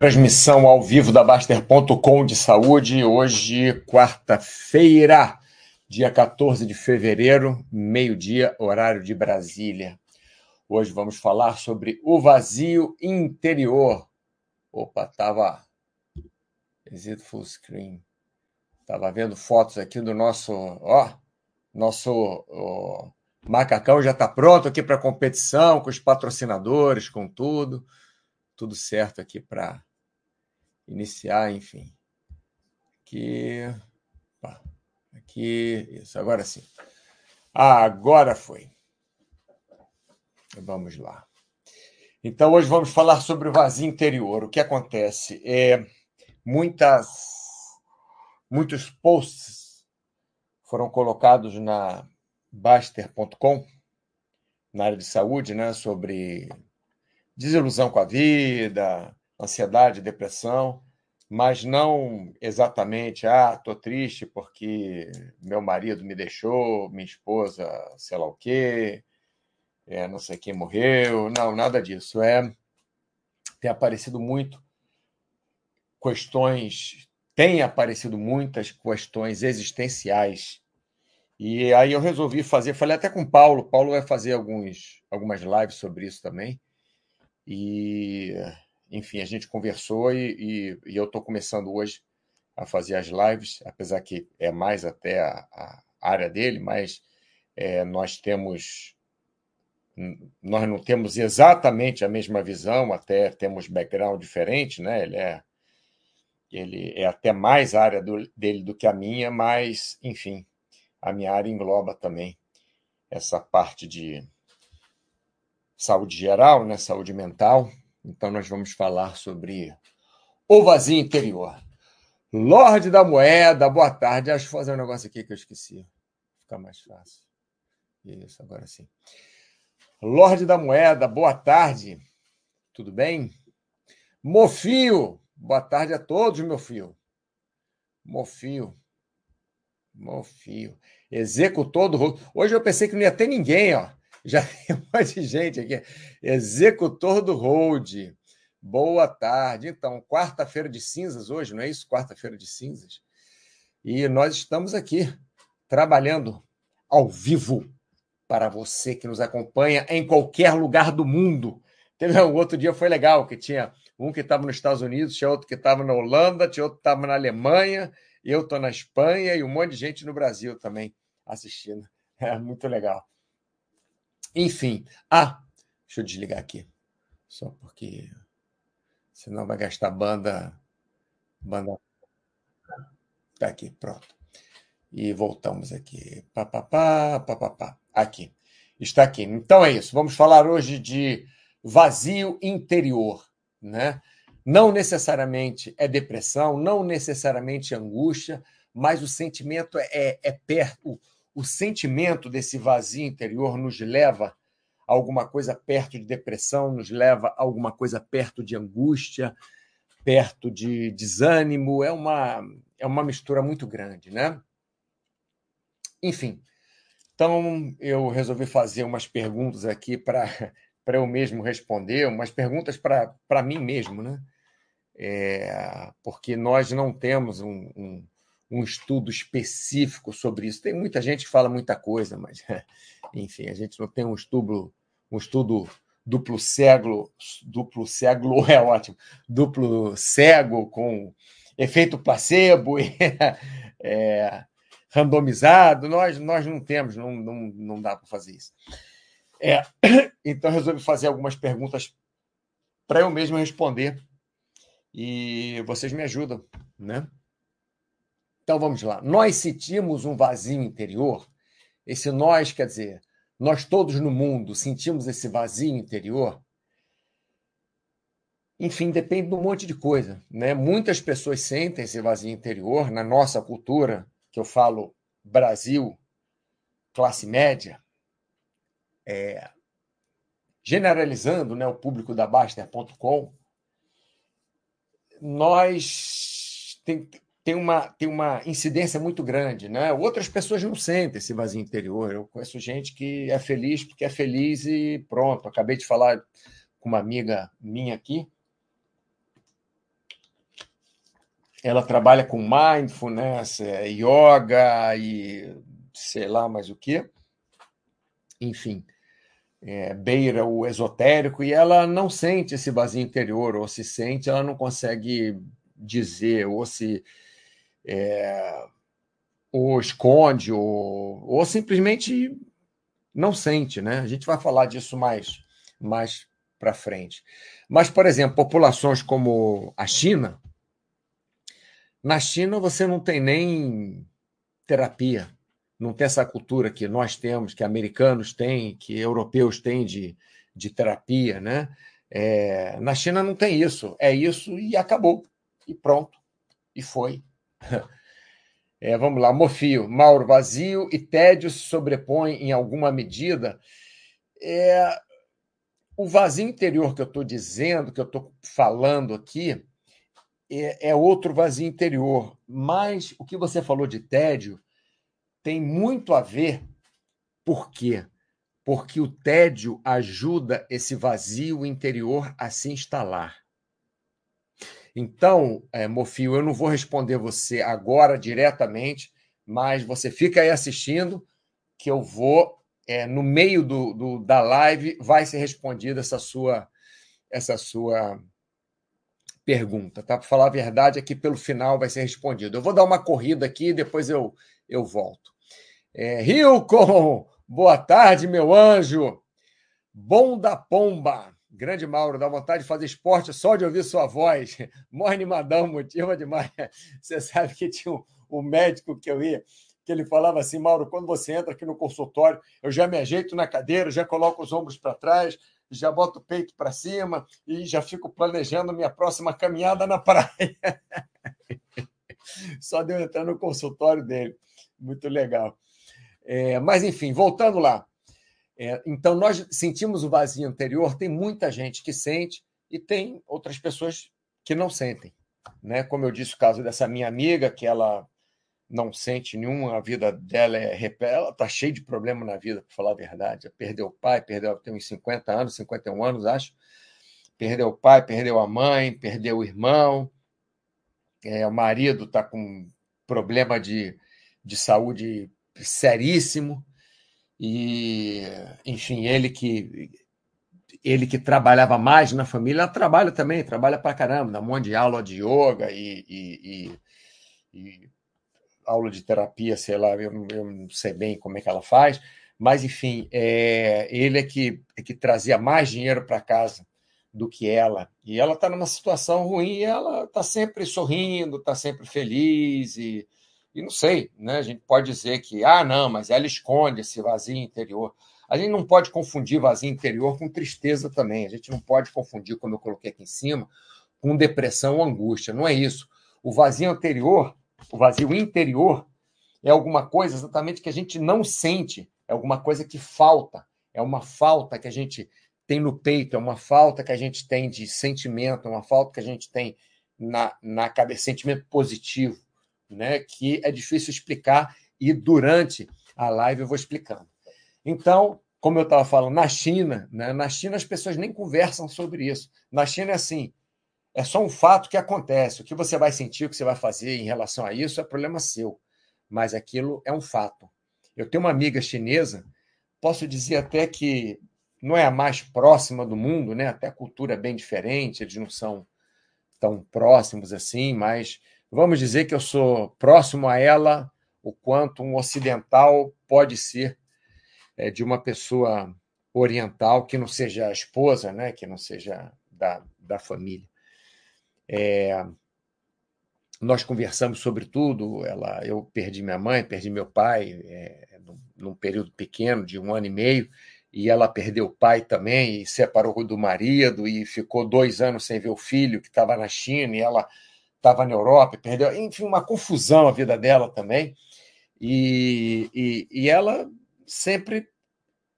Transmissão ao vivo da Baster.com de saúde, hoje, quarta-feira, dia 14 de fevereiro, meio-dia, horário de Brasília. Hoje vamos falar sobre o vazio interior. Opa, tava. Exit full screen. Tava vendo fotos aqui do nosso. Ó, nosso ó, macacão já está pronto aqui para competição, com os patrocinadores, com tudo. Tudo certo aqui para iniciar, enfim. Aqui. Aqui. Isso, agora sim. Ah, agora foi. Vamos lá. Então, hoje vamos falar sobre o vazio interior. O que acontece? É, muitas, muitos posts foram colocados na Baster.com, na área de saúde, né, sobre desilusão com a vida, ansiedade, depressão, mas não exatamente, ah, estou triste porque meu marido me deixou, minha esposa, sei lá o quê, é, não sei quem morreu, não, nada disso. É tem aparecido muito questões, tem aparecido muitas questões existenciais. E aí eu resolvi fazer, falei até com o Paulo, Paulo vai fazer alguns, algumas lives sobre isso também. E enfim, a gente conversou e, e, e eu estou começando hoje a fazer as lives, apesar que é mais até a, a área dele, mas é, nós temos nós não temos exatamente a mesma visão, até temos background diferente, né? Ele é ele é até mais área do, dele do que a minha, mas enfim, a minha área engloba também essa parte de saúde geral, né? Saúde mental então, nós vamos falar sobre o vazio interior. Lorde da Moeda, boa tarde. Acho que fazer um negócio aqui que eu esqueci. Fica mais fácil. Isso, agora sim. Lorde da Moeda, boa tarde. Tudo bem? Mofio, boa tarde a todos, meu filho. Mofio. Mofio. Executor do Hoje eu pensei que não ia ter ninguém, ó. Já tem um monte de gente aqui. Executor do Hold. Boa tarde. Então, quarta-feira de cinzas hoje, não é isso? Quarta-feira de cinzas. E nós estamos aqui trabalhando ao vivo para você que nos acompanha em qualquer lugar do mundo. Teve um outro dia foi legal que tinha um que estava nos Estados Unidos, tinha outro que estava na Holanda, tinha outro que estava na Alemanha, eu estou na Espanha e um monte de gente no Brasil também assistindo. É muito legal. Enfim. Ah, deixa eu desligar aqui. Só porque senão vai gastar banda. Banda. Tá aqui, pronto. E voltamos aqui. Papapá, papapá. Aqui. Está aqui. Então é isso. Vamos falar hoje de vazio interior, né? Não necessariamente é depressão, não necessariamente é angústia, mas o sentimento é, é, é perto, o sentimento desse vazio interior nos leva a alguma coisa perto de depressão, nos leva a alguma coisa perto de angústia, perto de desânimo. É uma, é uma mistura muito grande, né? Enfim, então eu resolvi fazer umas perguntas aqui para eu mesmo responder, umas perguntas para mim mesmo, né? É, porque nós não temos um, um um estudo específico sobre isso. Tem muita gente que fala muita coisa, mas, enfim, a gente não tem um estudo, um estudo duplo cego, duplo cego é ótimo, duplo cego com efeito placebo é, randomizado. Nós, nós não temos, não, não, não dá para fazer isso. É, então, resolvi fazer algumas perguntas para eu mesmo responder e vocês me ajudam, né? Então vamos lá. Nós sentimos um vazio interior. Esse nós quer dizer, nós todos no mundo sentimos esse vazio interior. Enfim, depende de um monte de coisa. Né? Muitas pessoas sentem esse vazio interior na nossa cultura, que eu falo Brasil, classe média, é, generalizando né, o público da Baster.com, nós tem, tem uma, tem uma incidência muito grande, né? Outras pessoas não sentem esse vazio interior. Eu conheço gente que é feliz porque é feliz e pronto. Acabei de falar com uma amiga minha aqui, ela trabalha com mindfulness, é, yoga e sei lá mais o que. Enfim, é, beira o esotérico e ela não sente esse vazio interior, ou se sente, ela não consegue dizer, ou se. É, ou esconde, ou, ou simplesmente não sente, né? A gente vai falar disso mais, mais para frente. Mas, por exemplo, populações como a China, na China você não tem nem terapia, não tem essa cultura que nós temos, que americanos têm, que europeus têm de, de terapia, né? É, na China não tem isso, é isso e acabou, e pronto, e foi. É, vamos lá, Mofio, Mauro, vazio e tédio se sobrepõem em alguma medida. É, o vazio interior que eu estou dizendo, que eu estou falando aqui, é, é outro vazio interior. Mas o que você falou de tédio tem muito a ver. Por quê? Porque o tédio ajuda esse vazio interior a se instalar. Então, é, Mofio, eu não vou responder você agora diretamente, mas você fica aí assistindo, que eu vou, é, no meio do, do, da live, vai ser respondida essa sua, essa sua pergunta, tá? Para falar a verdade, aqui pelo final vai ser respondido. Eu vou dar uma corrida aqui e depois eu, eu volto. É, Hilcon, boa tarde, meu anjo. Bom da pomba. Grande Mauro, dá vontade de fazer esporte só de ouvir sua voz. Mó animadão, motiva demais. Você sabe que tinha um, um médico que eu ia, que ele falava assim, Mauro, quando você entra aqui no consultório, eu já me ajeito na cadeira, já coloco os ombros para trás, já boto o peito para cima e já fico planejando minha próxima caminhada na praia. Só de eu entrar no consultório dele. Muito legal. É, mas, enfim, voltando lá. É, então, nós sentimos o vazio anterior, tem muita gente que sente e tem outras pessoas que não sentem. Né? Como eu disse, o caso dessa minha amiga, que ela não sente nenhuma, a vida dela é ela está cheia de problema na vida, para falar a verdade. Perdeu o pai, perdeu, tem uns 50 anos, 51 anos, acho. Perdeu o pai, perdeu a mãe, perdeu o irmão. É, o marido está com problema de, de saúde seríssimo. E, enfim, ele que ele que trabalhava mais na família, trabalha também, trabalha para caramba, dá um monte de aula de yoga e, e, e, e aula de terapia, sei lá, eu, eu, não sei bem como é que ela faz, mas enfim, é, ele é que, é que trazia mais dinheiro para casa do que ela. E ela está numa situação ruim ela está sempre sorrindo, está sempre feliz e e não sei, né? A gente pode dizer que, ah, não, mas ela esconde esse vazio interior. A gente não pode confundir vazio interior com tristeza também. A gente não pode confundir, como eu coloquei aqui em cima, com depressão ou angústia. Não é isso. O vazio anterior, o vazio interior, é alguma coisa exatamente que a gente não sente, é alguma coisa que falta, é uma falta que a gente tem no peito, é uma falta que a gente tem de sentimento, é uma falta que a gente tem na, na cabeça, sentimento positivo né, que é difícil explicar e durante a live eu vou explicando. Então, como eu estava falando, na China, né, na China as pessoas nem conversam sobre isso. Na China é assim, é só um fato que acontece. O que você vai sentir, o que você vai fazer em relação a isso é problema seu. Mas aquilo é um fato. Eu tenho uma amiga chinesa, posso dizer até que não é a mais próxima do mundo, né? Até a cultura é bem diferente, eles não são tão próximos assim, mas vamos dizer que eu sou próximo a ela o quanto um ocidental pode ser é, de uma pessoa oriental que não seja a esposa, né, que não seja da, da família. É, nós conversamos sobre tudo. Ela, eu perdi minha mãe, perdi meu pai é, num, período pequeno de um ano e meio, e ela perdeu o pai também e separou do marido e ficou dois anos sem ver o filho que estava na China e ela estava na Europa, perdeu, enfim, uma confusão a vida dela também. E, e, e ela sempre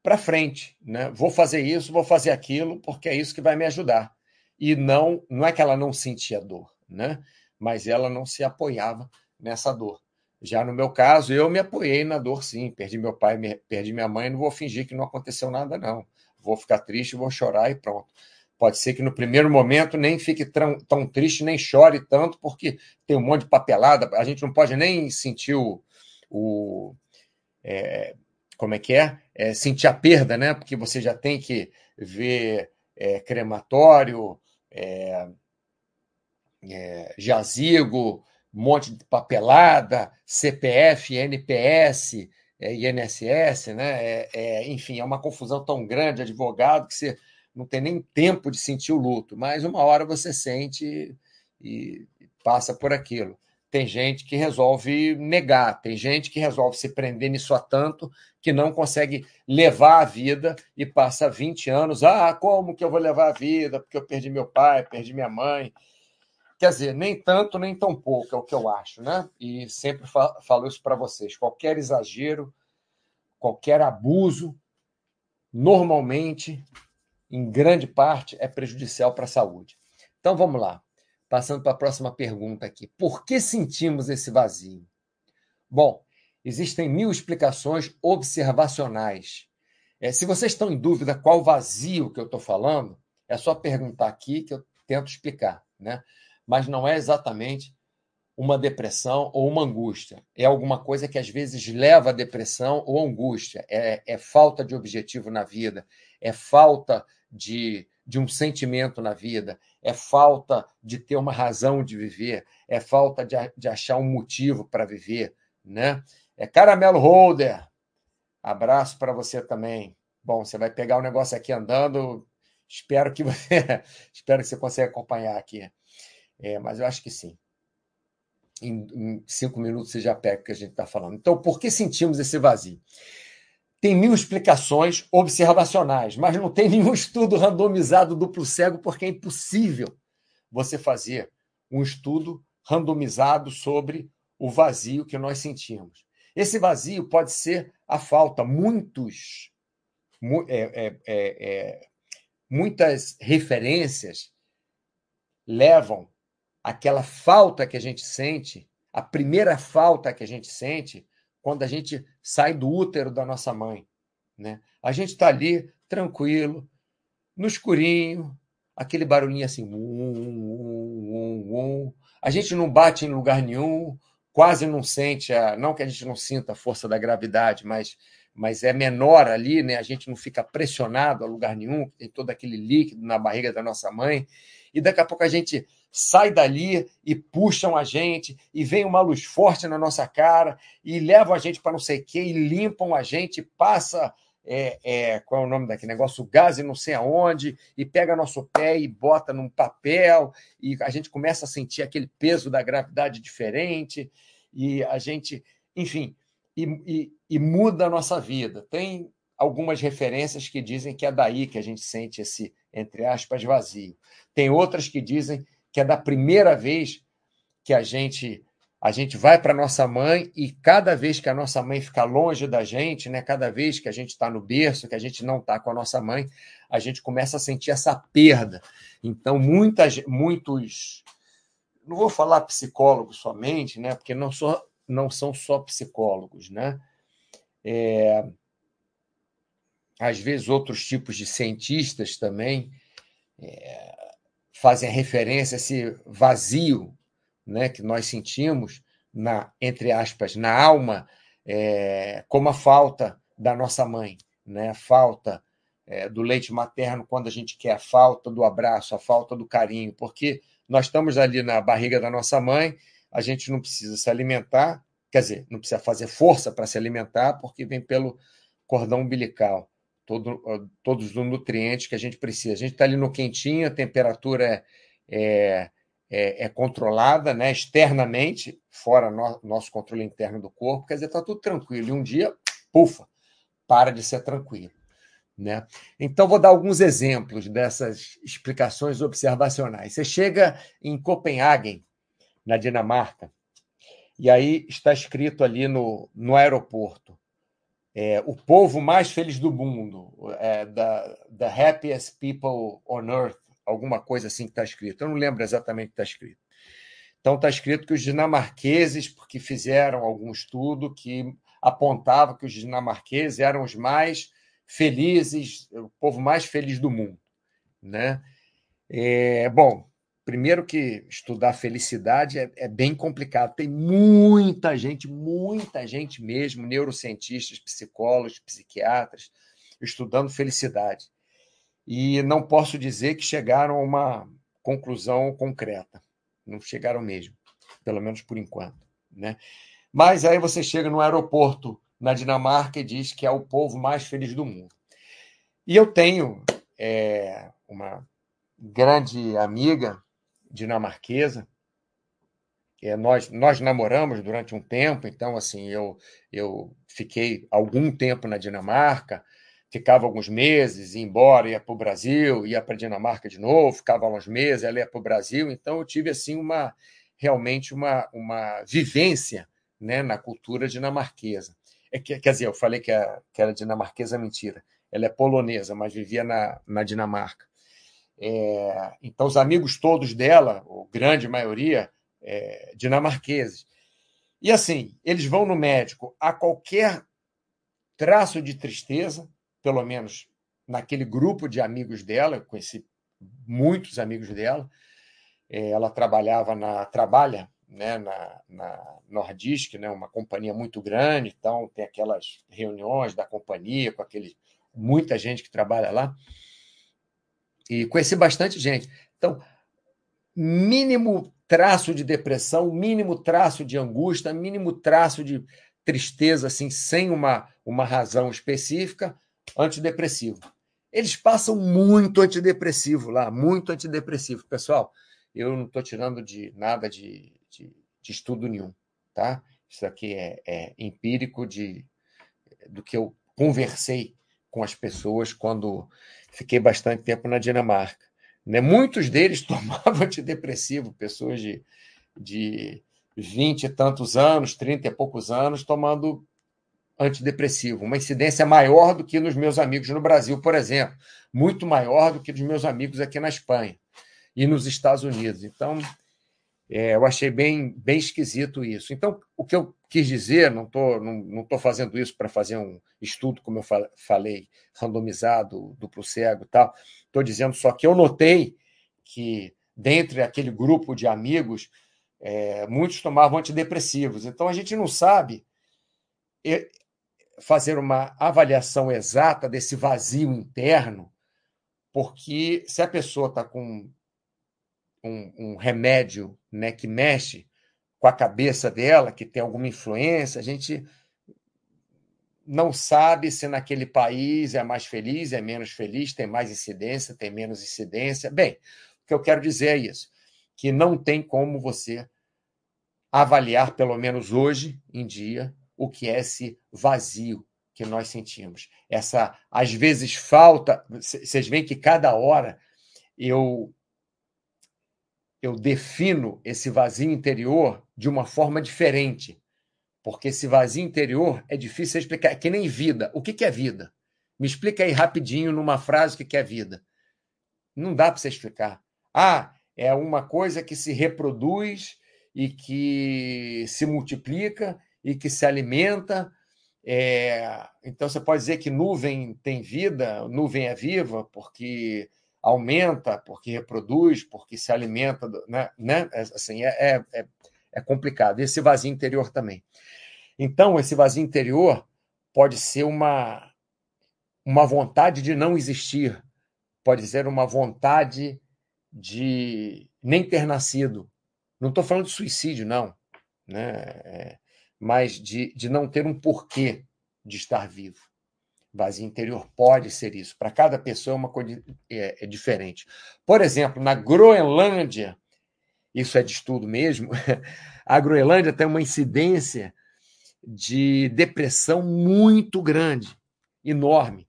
para frente, né? Vou fazer isso, vou fazer aquilo, porque é isso que vai me ajudar. E não, não é que ela não sentia dor, né? Mas ela não se apoiava nessa dor. Já no meu caso, eu me apoiei na dor, sim. Perdi meu pai, perdi minha mãe, não vou fingir que não aconteceu nada, não. Vou ficar triste, vou chorar e pronto Pode ser que no primeiro momento nem fique tão, tão triste, nem chore tanto, porque tem um monte de papelada, a gente não pode nem sentir o. o é, como é que é? é? Sentir a perda, né? Porque você já tem que ver é, crematório, é, é, jazigo, monte de papelada, CPF, NPS, é, INSS, né? Enfim, é uma confusão tão grande, advogado, que você não tem nem tempo de sentir o luto, mas uma hora você sente e, passa por aquilo. Tem gente que resolve negar, tem gente que resolve se prender nisso a tanto que não consegue levar a vida e passa 20 anos. Ah, como que eu vou levar a vida? Porque eu perdi meu pai, perdi minha mãe. Quer dizer, nem tanto, nem tão pouco, é o que eu acho, né? E sempre falo isso para vocês: qualquer exagero, qualquer abuso, normalmente em grande parte, é prejudicial para a saúde. Então vamos lá. Passando para a próxima pergunta aqui. Por que sentimos esse vazio? Bom, existem mil explicações observacionais. É, se vocês estão em dúvida qual vazio que eu estou falando, é só perguntar aqui que eu tento explicar. Né? Mas não é exatamente uma depressão ou uma angústia. É alguma coisa que às vezes leva à depressão ou angústia. É, é falta de objetivo na vida, é falta de, de um sentimento na vida, é falta de ter uma razão de viver, é falta de, de achar um motivo para viver, né? É caramelo holder. Abraço para você também. Bom, você vai pegar o negócio aqui andando. Espero que você, espero que você consiga acompanhar aqui. É, mas eu acho que sim. Em, em cinco minutos você já pega o que a gente está falando. Então, por que sentimos esse vazio? Tem mil explicações observacionais, mas não tem nenhum estudo randomizado duplo cego, porque é impossível você fazer um estudo randomizado sobre o vazio que nós sentimos. Esse vazio pode ser a falta. Muitos, é, é, é, é, muitas referências levam aquela falta que a gente sente, a primeira falta que a gente sente, quando a gente sai do útero da nossa mãe. Né? A gente está ali, tranquilo, no escurinho, aquele barulhinho assim. Um, um, um, a gente não bate em lugar nenhum, quase não sente, a, não que a gente não sinta a força da gravidade, mas, mas é menor ali, né? a gente não fica pressionado a lugar nenhum, tem todo aquele líquido na barriga da nossa mãe, e daqui a pouco a gente sai dali e puxam a gente, e vem uma luz forte na nossa cara, e levam a gente para não sei o quê, e limpam a gente, passa. É, é, qual é o nome daquele negócio? Gás e não sei aonde, e pega nosso pé e bota num papel, e a gente começa a sentir aquele peso da gravidade diferente, e a gente, enfim, e, e, e muda a nossa vida. Tem algumas referências que dizem que é daí que a gente sente esse, entre aspas, vazio. Tem outras que dizem que é da primeira vez que a gente a gente vai para nossa mãe e cada vez que a nossa mãe fica longe da gente, né, cada vez que a gente está no berço, que a gente não está com a nossa mãe, a gente começa a sentir essa perda. Então, muitas, muitos, não vou falar psicólogos somente, né, porque não, só, não são só psicólogos, né, é, às vezes outros tipos de cientistas também é, fazem referência a esse vazio né, que nós sentimos, na, entre aspas, na alma, é, como a falta da nossa mãe, né, a falta é, do leite materno quando a gente quer, a falta do abraço, a falta do carinho, porque nós estamos ali na barriga da nossa mãe, a gente não precisa se alimentar, quer dizer, não precisa fazer força para se alimentar, porque vem pelo cordão umbilical todo, todos os nutrientes que a gente precisa. A gente está ali no quentinho, a temperatura é, é, é controlada né, externamente, fora no, nosso controle interno do corpo, quer dizer, está tudo tranquilo. E um dia, pufa, para de ser tranquilo. Né? Então, vou dar alguns exemplos dessas explicações observacionais. Você chega em Copenhague, na Dinamarca, e aí está escrito ali no, no aeroporto: é, o povo mais feliz do mundo, é, the, the happiest people on earth, alguma coisa assim que está escrito. Eu não lembro exatamente o que está escrito. Então está escrito que os dinamarqueses, porque fizeram algum estudo que apontava que os dinamarqueses eram os mais felizes, o povo mais feliz do mundo, né? É, bom, primeiro que estudar felicidade é, é, bem complicado. Tem muita gente, muita gente mesmo, neurocientistas, psicólogos, psiquiatras, estudando felicidade. E não posso dizer que chegaram a uma conclusão concreta. Não chegaram mesmo, pelo menos por enquanto. Né? Mas aí você chega no aeroporto na Dinamarca e diz que é o povo mais feliz do mundo. E eu tenho é, uma grande amiga dinamarquesa. É, nós, nós namoramos durante um tempo, então assim eu, eu fiquei algum tempo na Dinamarca, ficava alguns meses, ia embora, ia para o Brasil, ia para a Dinamarca de novo, ficava uns meses, ela ia para o Brasil, então eu tive assim uma realmente uma, uma vivência né, na cultura dinamarquesa. É que, quer dizer, eu falei que, a, que era dinamarquesa, mentira. Ela é polonesa, mas vivia na, na Dinamarca. É, então, os amigos todos dela, ou grande maioria, é, dinamarqueses. E assim, eles vão no médico a qualquer traço de tristeza, pelo menos naquele grupo de amigos dela, eu conheci muitos amigos dela. É, ela trabalhava na trabalha né, na, na Nordisk, né, uma companhia muito grande, então tem aquelas reuniões da companhia com aquele muita gente que trabalha lá. E conheci bastante gente. Então, mínimo traço de depressão, mínimo traço de angústia, mínimo traço de tristeza, assim, sem uma, uma razão específica, antidepressivo. Eles passam muito antidepressivo lá, muito antidepressivo. Pessoal, eu não estou tirando de nada de, de, de, estudo nenhum, tá? Isso aqui é, é empírico de, do que eu conversei com as pessoas quando fiquei bastante tempo na Dinamarca. Né? Muitos deles tomavam antidepressivo, pessoas de, de 20 e tantos anos, 30 e poucos anos, tomando antidepressivo. Uma incidência maior do que nos meus amigos no Brasil, por exemplo. Muito maior do que dos meus amigos aqui na Espanha e nos Estados Unidos. Então, é, eu achei bem, bem esquisito isso. Então, o que eu quis dizer, não estou não, não tô fazendo isso para fazer um estudo, como eu falei, randomizado, duplo cego e tal. Estou dizendo só que eu notei que, dentre aquele grupo de amigos, é, muitos tomavam antidepressivos. Então, a gente não sabe fazer uma avaliação exata desse vazio interno, porque se a pessoa está com um, um remédio né, que mexe com a cabeça dela, que tem alguma influência, a gente não sabe se naquele país é mais feliz, é menos feliz, tem mais incidência, tem menos incidência. Bem, o que eu quero dizer é isso, que não tem como você avaliar, pelo menos hoje em dia, o que é esse vazio que nós sentimos. Essa, às vezes, falta. Vocês veem que cada hora eu eu defino esse vazio interior de uma forma diferente. Porque esse vazio interior é difícil explicar. É que nem vida. O que é vida? Me explica aí rapidinho, numa frase, o que é vida. Não dá para você explicar. Ah, é uma coisa que se reproduz e que se multiplica e que se alimenta. É... Então você pode dizer que nuvem tem vida, nuvem é viva, porque aumenta porque reproduz, porque se alimenta, né? né? É, assim, é, é, é complicado. Esse vazio interior também. Então, esse vazio interior pode ser uma, uma vontade de não existir, pode ser uma vontade de nem ter nascido. Não estou falando de suicídio, não, né? É, mas de, de não ter um porquê de estar vivo. Vazio interior pode ser isso. Para cada pessoa é uma coisa é, é diferente. Por exemplo, na Groenlândia, isso é de estudo mesmo, a Groenlândia tem uma incidência de depressão muito grande, enorme.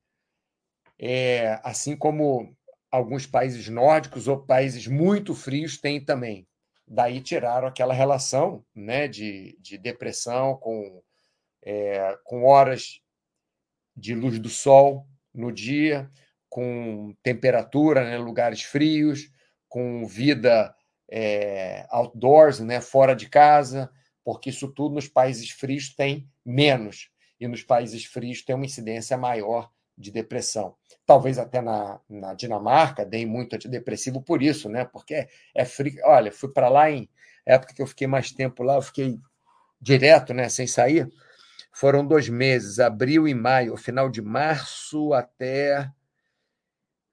É, assim como alguns países nórdicos ou países muito frios têm também. Daí tiraram aquela relação né, de, de depressão com, é, com horas de luz do sol no dia, com temperatura, né, lugares frios, com vida é, outdoors, né, fora de casa, porque isso tudo nos países frios tem menos, e nos países frios tem uma incidência maior de depressão. Talvez até na, na Dinamarca deem muito antidepressivo por isso, né? Porque é, é frio. Olha, fui para lá em época que eu fiquei mais tempo lá, eu fiquei direto, né, sem sair. Foram dois meses, abril e maio, final de março até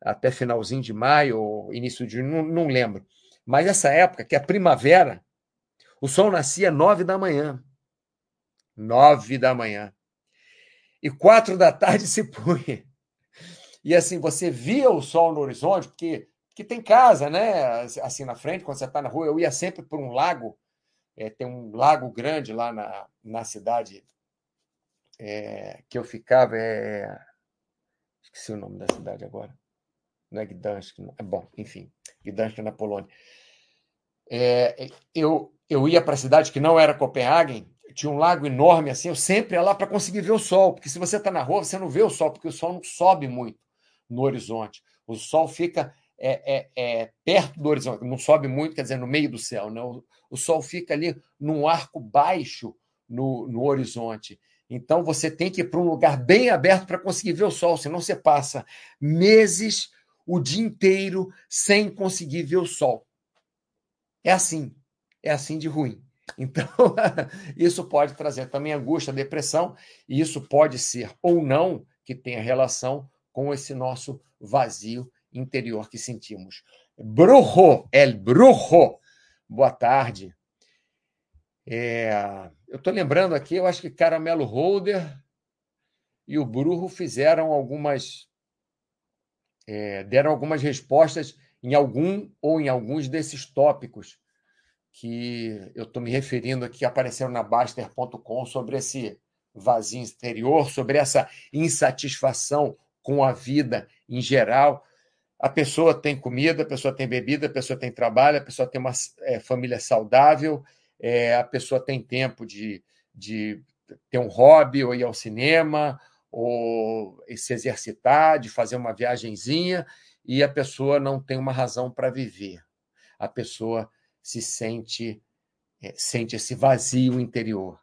até finalzinho de maio, início de não, não lembro. Mas essa época, que é primavera, o sol nascia nove da manhã. Nove da manhã. E quatro da tarde se punha. E assim, você via o sol no horizonte, porque, porque tem casa, né? Assim na frente, quando você está na rua, eu ia sempre por um lago. É, tem um lago grande lá na, na cidade é, que eu ficava. É... Esqueci o nome da cidade agora não é Gdansk, é bom, enfim, Gdansk é na Polônia. É, eu, eu ia para a cidade que não era Copenhague, tinha um lago enorme assim, eu sempre ia lá para conseguir ver o sol, porque se você está na rua, você não vê o sol, porque o sol não sobe muito no horizonte. O sol fica é, é, é perto do horizonte, não sobe muito, quer dizer, no meio do céu. Né? O, o sol fica ali num arco baixo no, no horizonte. Então você tem que ir para um lugar bem aberto para conseguir ver o sol, senão você passa meses o dia inteiro sem conseguir ver o sol. É assim, é assim de ruim. Então, isso pode trazer também angústia, depressão, e isso pode ser ou não que tenha relação com esse nosso vazio interior que sentimos. Brujo, el brujo. Boa tarde. É, eu estou lembrando aqui, eu acho que Caramelo Holder e o Brujo fizeram algumas é, deram algumas respostas em algum ou em alguns desses tópicos que eu estou me referindo aqui, apareceram na Baster.com sobre esse vazio exterior, sobre essa insatisfação com a vida em geral. A pessoa tem comida, a pessoa tem bebida, a pessoa tem trabalho, a pessoa tem uma é, família saudável, é, a pessoa tem tempo de, de ter um hobby ou ir ao cinema, ou se exercitar, de fazer uma viagenzinha, e a pessoa não tem uma razão para viver. A pessoa se sente é, sente esse vazio interior.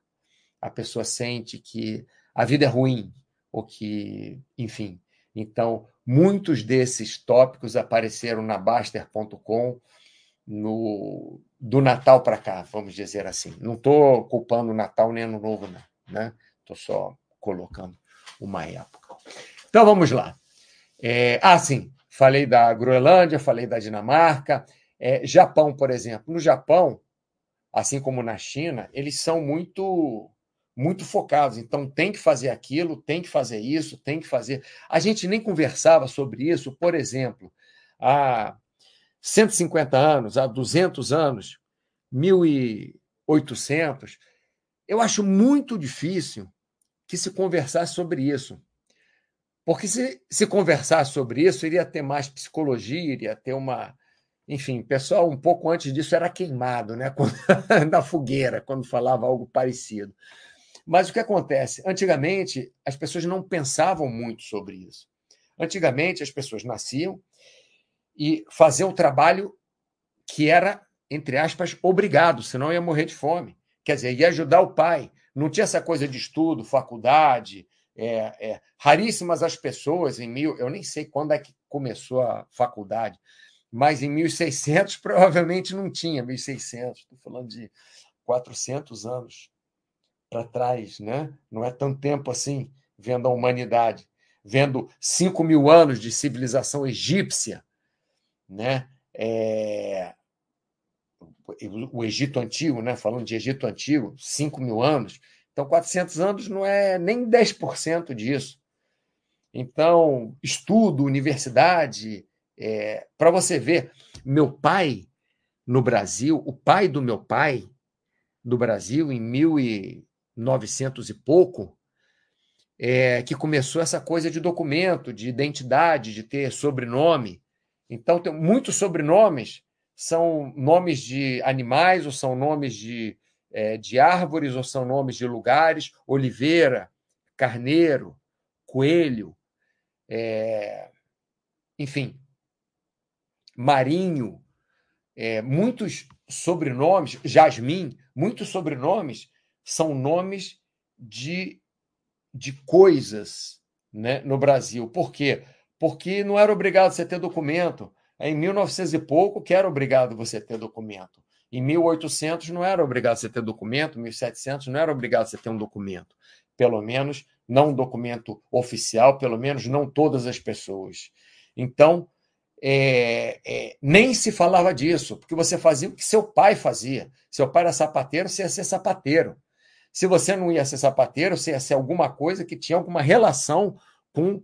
A pessoa sente que a vida é ruim, ou que, enfim. Então, muitos desses tópicos apareceram na Baster.com no do Natal para cá, vamos dizer assim. Não estou culpando o Natal nem Ano Novo, não. Né? Estou só colocando uma época. Então vamos lá. É, ah, sim, falei da Groenlândia, falei da Dinamarca, é, Japão, por exemplo. No Japão, assim como na China, eles são muito muito focados. Então tem que fazer aquilo, tem que fazer isso, tem que fazer. A gente nem conversava sobre isso, por exemplo, há 150 anos, há 200 anos, 1800. Eu acho muito difícil que se conversasse sobre isso. Porque se se conversasse sobre isso, iria ter mais psicologia, iria ter uma. Enfim, pessoal, um pouco antes disso era queimado, né? na fogueira, quando falava algo parecido. Mas o que acontece? Antigamente, as pessoas não pensavam muito sobre isso. Antigamente, as pessoas nasciam e faziam o trabalho que era, entre aspas, obrigado, senão ia morrer de fome. Quer dizer, ia ajudar o pai, não tinha essa coisa de estudo, faculdade. É, é, raríssimas as pessoas em mil. Eu nem sei quando é que começou a faculdade, mas em 1600 provavelmente não tinha 1600. Estou falando de 400 anos para trás, né? Não é tanto tempo assim vendo a humanidade, vendo 5 mil anos de civilização egípcia, né? É, o Egito Antigo, né? falando de Egito Antigo, 5 mil anos. Então, 400 anos não é nem 10% disso. Então, estudo, universidade, é, para você ver, meu pai no Brasil, o pai do meu pai do Brasil, em 1900 e pouco, é, que começou essa coisa de documento, de identidade, de ter sobrenome. Então, tem muitos sobrenomes são nomes de animais ou são nomes de, é, de árvores ou são nomes de lugares? Oliveira, Carneiro, Coelho, é, enfim, Marinho, é, muitos sobrenomes, Jasmim, muitos sobrenomes são nomes de, de coisas, né, no Brasil. Por quê? Porque não era obrigado você ter documento. Em 1900 e pouco que era obrigado você ter documento. Em 1800 não era obrigado você ter documento, 1700 não era obrigado você ter um documento. Pelo menos não um documento oficial, pelo menos não todas as pessoas. Então, é, é, nem se falava disso, porque você fazia o que seu pai fazia. Seu pai era sapateiro, você ia ser sapateiro. Se você não ia ser sapateiro, você ia ser alguma coisa que tinha alguma relação com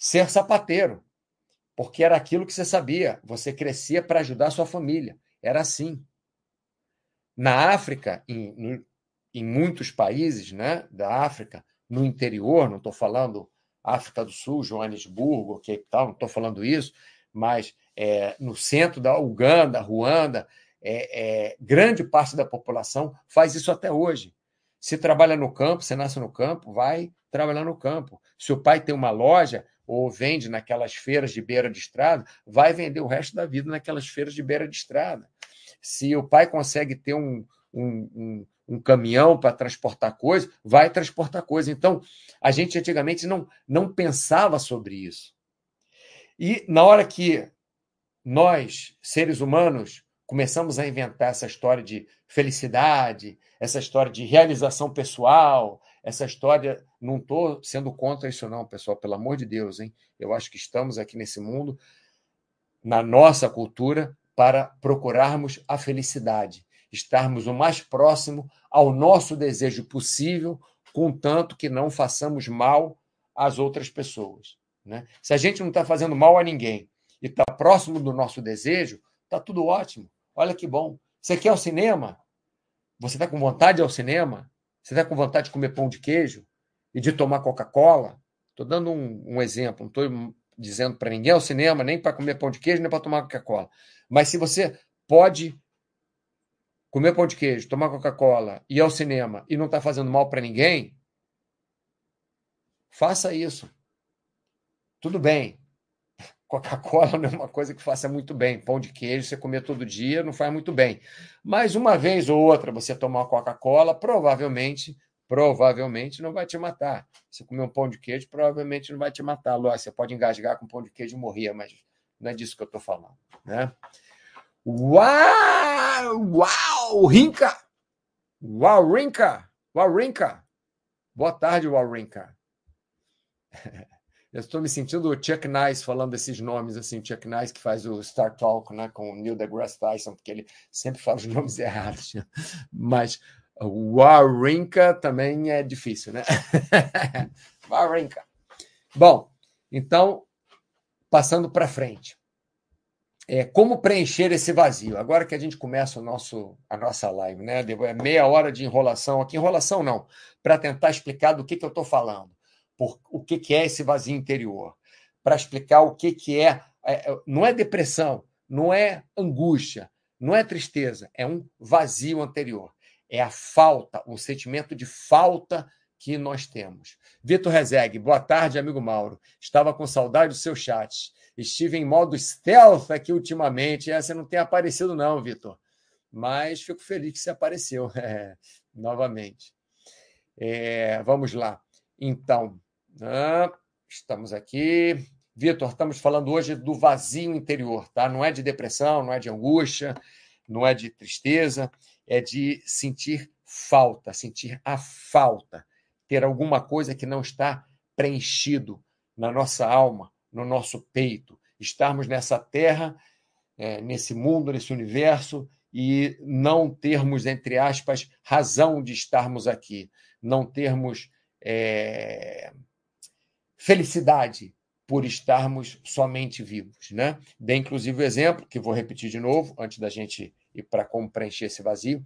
ser sapateiro, porque era aquilo que você sabia. Você crescia para ajudar sua família. Era assim. Na África, em, em muitos países né, da África, no interior, não estou falando África do Sul, Joanesburgo, Cape Town, não estou falando isso, mas é, no centro da Uganda, Ruanda, é, é, grande parte da população faz isso até hoje. Se trabalha no campo, você nasce no campo, vai trabalhar no campo. Se o pai tem uma loja ou vende naquelas feiras de beira de estrada, vai vender o resto da vida naquelas feiras de beira de estrada. Se o pai consegue ter um, um, um, um caminhão para transportar coisa, vai transportar coisa. Então, a gente antigamente não, não pensava sobre isso. E na hora que nós, seres humanos, começamos a inventar essa história de felicidade, essa história de realização pessoal, essa história. Não estou sendo contra isso, não, pessoal, pelo amor de Deus, hein? Eu acho que estamos aqui nesse mundo, na nossa cultura, para procurarmos a felicidade, estarmos o mais próximo ao nosso desejo possível, contanto que não façamos mal às outras pessoas. Né? Se a gente não está fazendo mal a ninguém e está próximo do nosso desejo, está tudo ótimo. Olha que bom. Você quer ao cinema? Você está com vontade ao cinema? Você está com vontade de comer pão de queijo e de tomar Coca-Cola? Estou dando um, um, exemplo, não estou dizendo para ninguém ao cinema, nem para comer pão de queijo, nem para tomar Coca-Cola. Mas se você pode comer pão de queijo, tomar Coca-Cola ir ao cinema e não está fazendo mal para ninguém, faça isso. Tudo bem. Coca-Cola não é uma coisa que faça muito bem. Pão de queijo, você comer todo dia, não faz muito bem. Mas uma vez ou outra você tomar Coca-Cola, provavelmente, provavelmente não vai te matar. Se comer um pão de queijo, provavelmente não vai te matar. Lógico, você pode engasgar com pão de queijo e morrer, mas não é disso que eu estou falando. Né? Uau! Uau! Rinca! Uau, Rinca! Uau, Rinca! Boa tarde, Uau, Rinca. Eu estou me sentindo o Chuck Nice falando esses nomes, assim, Chuck Nice que faz o Star Talk né, com o Neil deGrasse Tyson, porque ele sempre fala os nomes errados. Mas Warrinka também é difícil, né? Warrinka. Bom, então, passando para frente. É, como preencher esse vazio? Agora que a gente começa o nosso, a nossa live, né? É meia hora de enrolação aqui. Enrolação não, para tentar explicar do que, que eu estou falando por o que, que é esse vazio interior, para explicar o que, que é, é. Não é depressão, não é angústia, não é tristeza, é um vazio anterior. É a falta, um sentimento de falta que nós temos. Vitor Rezeg, boa tarde, amigo Mauro. Estava com saudade do seu chat. Estive em modo stealth aqui ultimamente. Essa não tem aparecido, não, Vitor. Mas fico feliz que você apareceu é, novamente. É, vamos lá. Então, estamos aqui. Vitor, estamos falando hoje do vazio interior, tá? Não é de depressão, não é de angústia, não é de tristeza, é de sentir falta, sentir a falta, ter alguma coisa que não está preenchido na nossa alma, no nosso peito, estarmos nessa terra, é, nesse mundo, nesse universo e não termos, entre aspas, razão de estarmos aqui, não termos é, felicidade por estarmos somente vivos. Né? Dei inclusive o exemplo, que vou repetir de novo, antes da gente ir para como preencher esse vazio.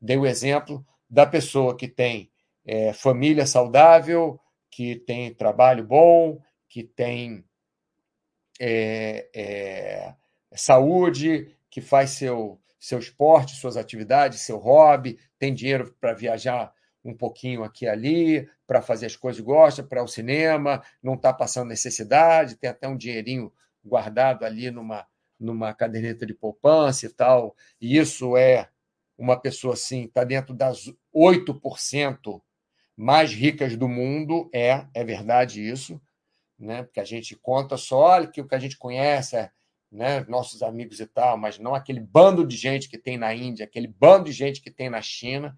Dei o exemplo da pessoa que tem é, família saudável, que tem trabalho bom, que tem é, é, saúde, que faz seu, seu esporte, suas atividades, seu hobby, tem dinheiro para viajar um pouquinho aqui e ali, para fazer as coisas que gosta, para o cinema, não está passando necessidade, tem até um dinheirinho guardado ali numa, numa caderneta de poupança e tal. E isso é uma pessoa assim, está dentro das 8% mais ricas do mundo, é, é verdade isso. né? Porque a gente conta só que o que a gente conhece é né, nossos amigos e tal, mas não aquele bando de gente que tem na Índia, aquele bando de gente que tem na China,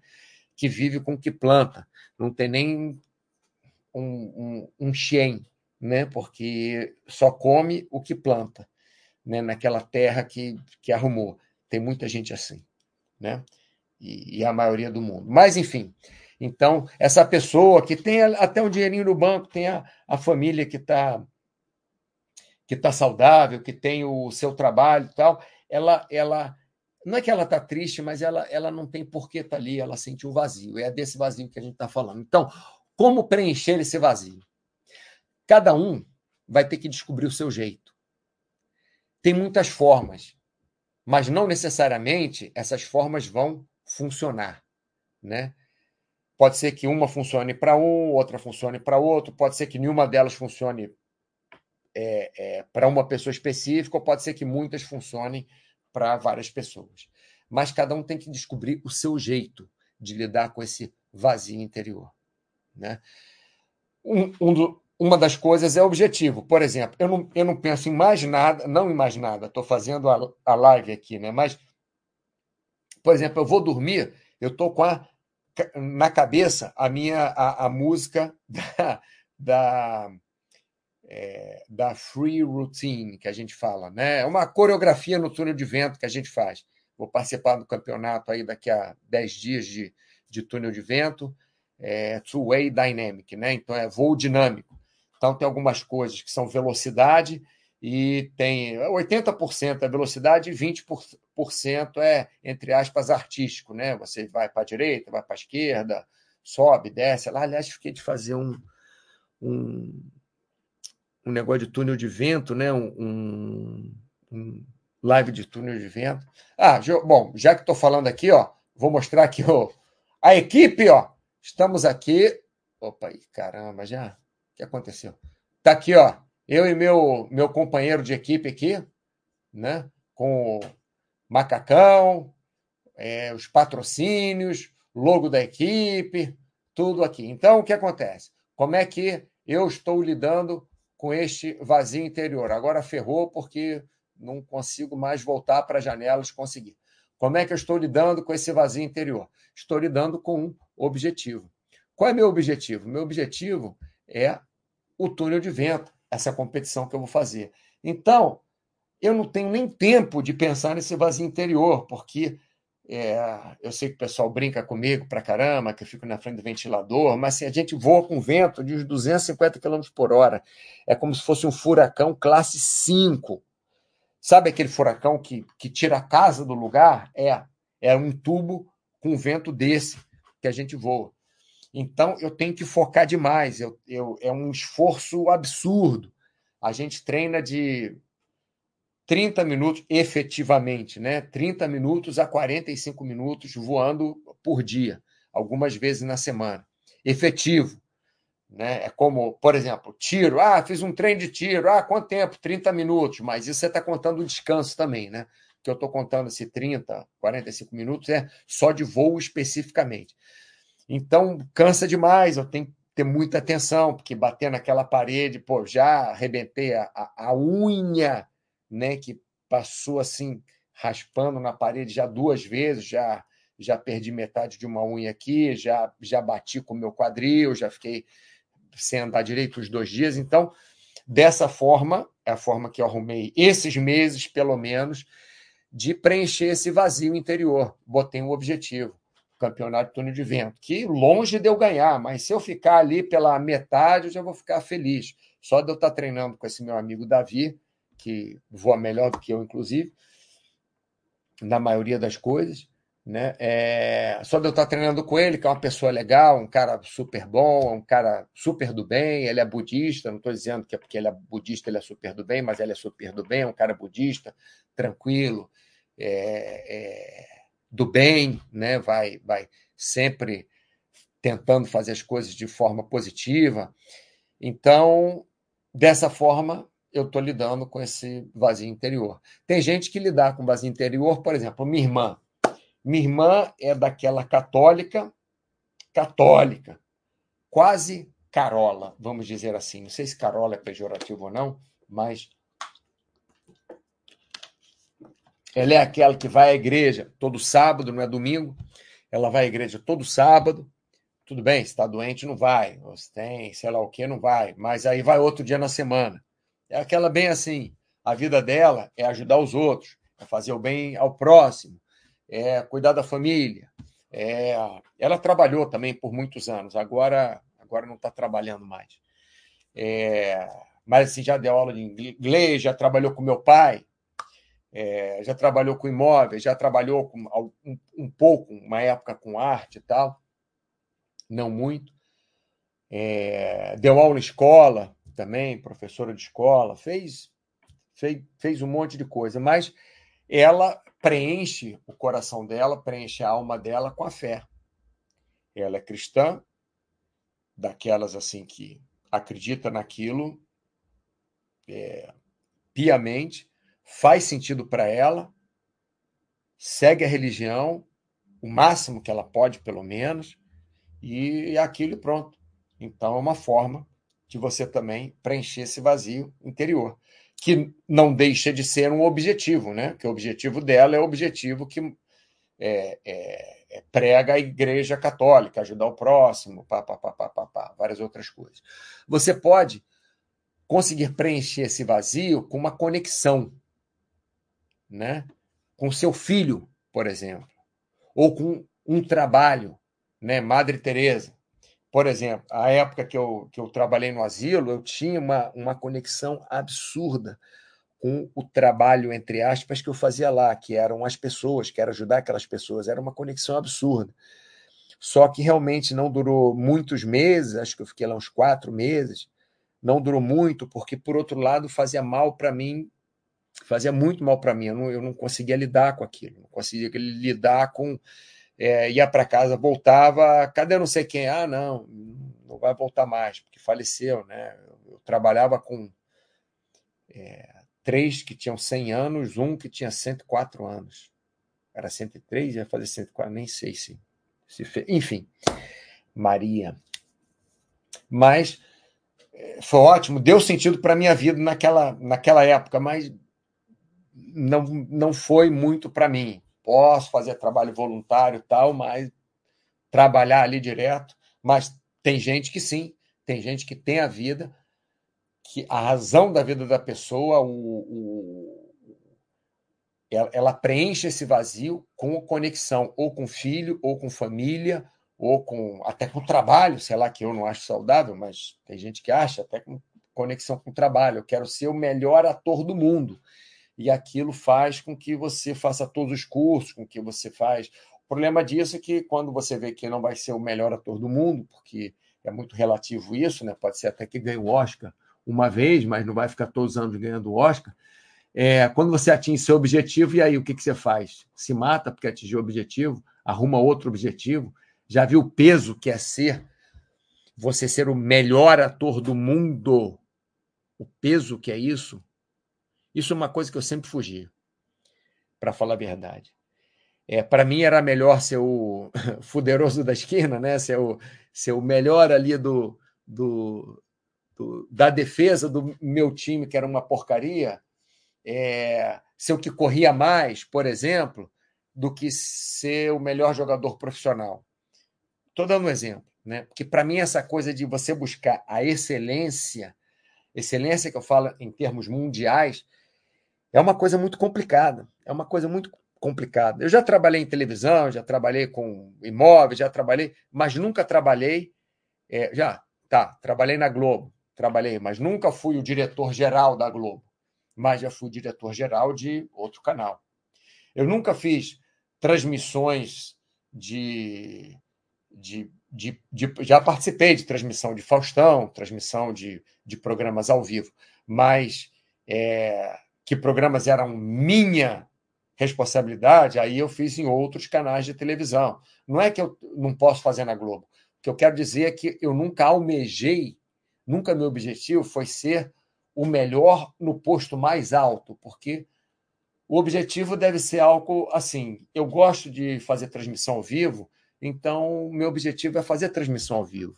que vive com o que planta. Não tem nem um, um, um Shen, né? porque só come o que planta né? naquela terra que, que arrumou. Tem muita gente assim. Né? E, e a maioria do mundo. Mas, enfim. Então, essa pessoa que tem até um dinheirinho no banco, tem a, a família que está que tá saudável, que tem o seu trabalho e tal, ela, ela não é que ela está triste, mas ela, ela não tem por que estar tá ali, ela sente um vazio. É desse vazio que a gente está falando. Então, como preencher esse vazio? Cada um vai ter que descobrir o seu jeito. Tem muitas formas, mas não necessariamente essas formas vão funcionar, né? Pode ser que uma funcione para um, outra funcione para outro, pode ser que nenhuma delas funcione é, é, para uma pessoa específica, ou pode ser que muitas funcionem para várias pessoas. Mas cada um tem que descobrir o seu jeito de lidar com esse vazio interior. Né? Um, um uma das coisas é objetivo. Por exemplo, eu não, eu não penso em mais nada, não em mais nada, estou fazendo a, a live aqui, né? mas, por exemplo, eu vou dormir, eu estou com a, na cabeça a minha a, a música da, da, é, da free routine que a gente fala, né? É uma coreografia no túnel de vento que a gente faz. Vou participar do campeonato aí daqui a 10 dias de, de túnel de vento é, two-way dynamic, né? Então é voo dinâmico. Então tem algumas coisas que são velocidade e tem 80% é velocidade e 20% é, entre aspas, artístico, né? Você vai para a direita, vai para a esquerda, sobe, desce. Lá, aliás, fiquei de fazer um, um, um negócio de túnel de vento, né? Um, um live de túnel de vento. Ah, bom, já que estou falando aqui, ó, vou mostrar aqui ó, a equipe, ó. Estamos aqui. Opa, aí, caramba, já. O que aconteceu? Tá aqui, ó. Eu e meu, meu companheiro de equipe aqui, né? Com o macacão, é, os patrocínios, logo da equipe, tudo aqui. Então, o que acontece? Como é que eu estou lidando com este vazio interior? Agora ferrou porque não consigo mais voltar para a janela e conseguir. Como é que eu estou lidando com esse vazio interior? Estou lidando com um objetivo. Qual é meu objetivo? Meu objetivo é o túnel de vento, essa competição que eu vou fazer. Então, eu não tenho nem tempo de pensar nesse vazio interior, porque é, eu sei que o pessoal brinca comigo pra caramba, que eu fico na frente do ventilador, mas assim, a gente voa com vento de uns 250 km por hora. É como se fosse um furacão classe 5. Sabe aquele furacão que, que tira a casa do lugar? É. É um tubo com vento desse que a gente voa. Então, eu tenho que focar demais. Eu, eu, é um esforço absurdo. A gente treina de 30 minutos, efetivamente, né? 30 minutos a 45 minutos voando por dia, algumas vezes na semana. Efetivo. Né? É como, por exemplo, tiro. Ah, fiz um treino de tiro. Ah, quanto tempo? 30 minutos. Mas isso você está contando o descanso também, né? Que eu estou contando esse 30, 45 minutos é só de voo especificamente. Então, cansa demais, eu tenho que ter muita atenção, porque bater naquela parede, pô, já arrebentei a, a, a unha, né, que passou assim, raspando na parede já duas vezes, já já perdi metade de uma unha aqui, já já bati com o meu quadril, já fiquei sem andar direito os dois dias. Então, dessa forma, é a forma que eu arrumei esses meses, pelo menos, de preencher esse vazio interior. Botei um objetivo campeonato de túnel de vento, que longe de eu ganhar, mas se eu ficar ali pela metade, eu já vou ficar feliz. Só de eu estar treinando com esse meu amigo Davi, que voa melhor do que eu, inclusive, na maioria das coisas, né? É... Só de eu estar treinando com ele, que é uma pessoa legal, um cara super bom, um cara super do bem, ele é budista, não estou dizendo que é porque ele é budista, ele é super do bem, mas ele é super do bem, é um cara budista, tranquilo, é, é do bem, né? vai, vai sempre tentando fazer as coisas de forma positiva. Então, dessa forma, eu estou lidando com esse vazio interior. Tem gente que lidar com vazio interior, por exemplo, minha irmã. Minha irmã é daquela católica, católica, quase carola, vamos dizer assim. Não sei se carola é pejorativo ou não, mas ela é aquela que vai à igreja todo sábado, não é domingo. Ela vai à igreja todo sábado. Tudo bem, está doente, não vai. Se tem, sei lá o que, não vai. Mas aí vai outro dia na semana. É aquela bem assim. A vida dela é ajudar os outros, é fazer o bem ao próximo, é cuidar da família. É... Ela trabalhou também por muitos anos. Agora, agora não está trabalhando mais. É... Mas assim, já deu aula de inglês, já trabalhou com meu pai, é, já trabalhou com imóveis, já trabalhou com, um, um, pouco, uma época com arte e tal, não muito. É, deu aula em escola também, professora de escola, fez, fez, fez um monte de coisa, mas ela preenche o coração dela, preenche a alma dela com a fé. Ela é cristã, daquelas assim que acredita naquilo é, piamente, faz sentido para ela, segue a religião, o máximo que ela pode, pelo menos, e aquilo pronto. Então, é uma forma de você também preencher esse vazio interior, que não deixa de ser um objetivo, né? Que o objetivo dela é o objetivo que é, é, é prega a Igreja Católica, ajudar o próximo, pá, pá, pá, pá, pá, pá, várias outras coisas. Você pode conseguir preencher esse vazio com uma conexão né? com seu filho, por exemplo, ou com um trabalho, né? Madre Teresa, por exemplo, a época que eu, que eu trabalhei no asilo, eu tinha uma, uma conexão absurda com o trabalho, entre aspas, que eu fazia lá, que eram as pessoas, que era ajudar aquelas pessoas, era uma conexão absurda. Só que realmente não durou muitos meses, acho que eu fiquei lá uns quatro meses, não durou muito, porque, por outro lado, fazia mal para mim fazia muito mal para mim. Eu não, eu não, conseguia lidar com aquilo, não conseguia lidar com. É, ia para casa, voltava, cadê não sei quem? Ah, não, não vai voltar mais, porque faleceu, né? Eu, trabalhava com é, três que tinham 100 anos, um que tinha 104 anos. Era 103, ia fazer 104, nem sei se. se fez. Enfim, Maria. Mas é, foi ótimo, deu sentido para minha vida naquela, naquela época, mas não, não foi muito para mim. Posso fazer trabalho voluntário tal, mas trabalhar ali direto. Mas tem gente que sim, tem gente que tem a vida, que a razão da vida da pessoa, o, o ela, ela preenche esse vazio com conexão, ou com filho, ou com família, ou com até com trabalho, sei lá, que eu não acho saudável, mas tem gente que acha, até com conexão com o trabalho. Eu quero ser o melhor ator do mundo e aquilo faz com que você faça todos os cursos, com que você faz. O problema disso é que quando você vê que não vai ser o melhor ator do mundo, porque é muito relativo isso, né? Pode ser até que ganhe o Oscar uma vez, mas não vai ficar todos os anos ganhando o Oscar. É, quando você atinge seu objetivo, e aí o que, que você faz? Se mata porque atingiu o objetivo, arruma outro objetivo. Já viu o peso que é ser você ser o melhor ator do mundo? O peso que é isso? Isso é uma coisa que eu sempre fugi, para falar a verdade. É, para mim era melhor ser o fuderoso da esquina, né? ser, o, ser o melhor ali do, do, do, da defesa do meu time, que era uma porcaria, é, ser o que corria mais, por exemplo, do que ser o melhor jogador profissional. Estou dando um exemplo, né? porque para mim essa coisa de você buscar a excelência, excelência que eu falo em termos mundiais, é uma coisa muito complicada. É uma coisa muito complicada. Eu já trabalhei em televisão, já trabalhei com imóveis, já trabalhei, mas nunca trabalhei. É, já, tá, trabalhei na Globo, trabalhei, mas nunca fui o diretor geral da Globo. Mas já fui diretor geral de outro canal. Eu nunca fiz transmissões de, de, de, de, já participei de transmissão de Faustão, transmissão de, de programas ao vivo, mas é, que programas eram minha responsabilidade, aí eu fiz em outros canais de televisão. Não é que eu não posso fazer na Globo. O que eu quero dizer é que eu nunca almejei, nunca meu objetivo foi ser o melhor no posto mais alto, porque o objetivo deve ser algo assim. Eu gosto de fazer transmissão ao vivo, então meu objetivo é fazer transmissão ao vivo.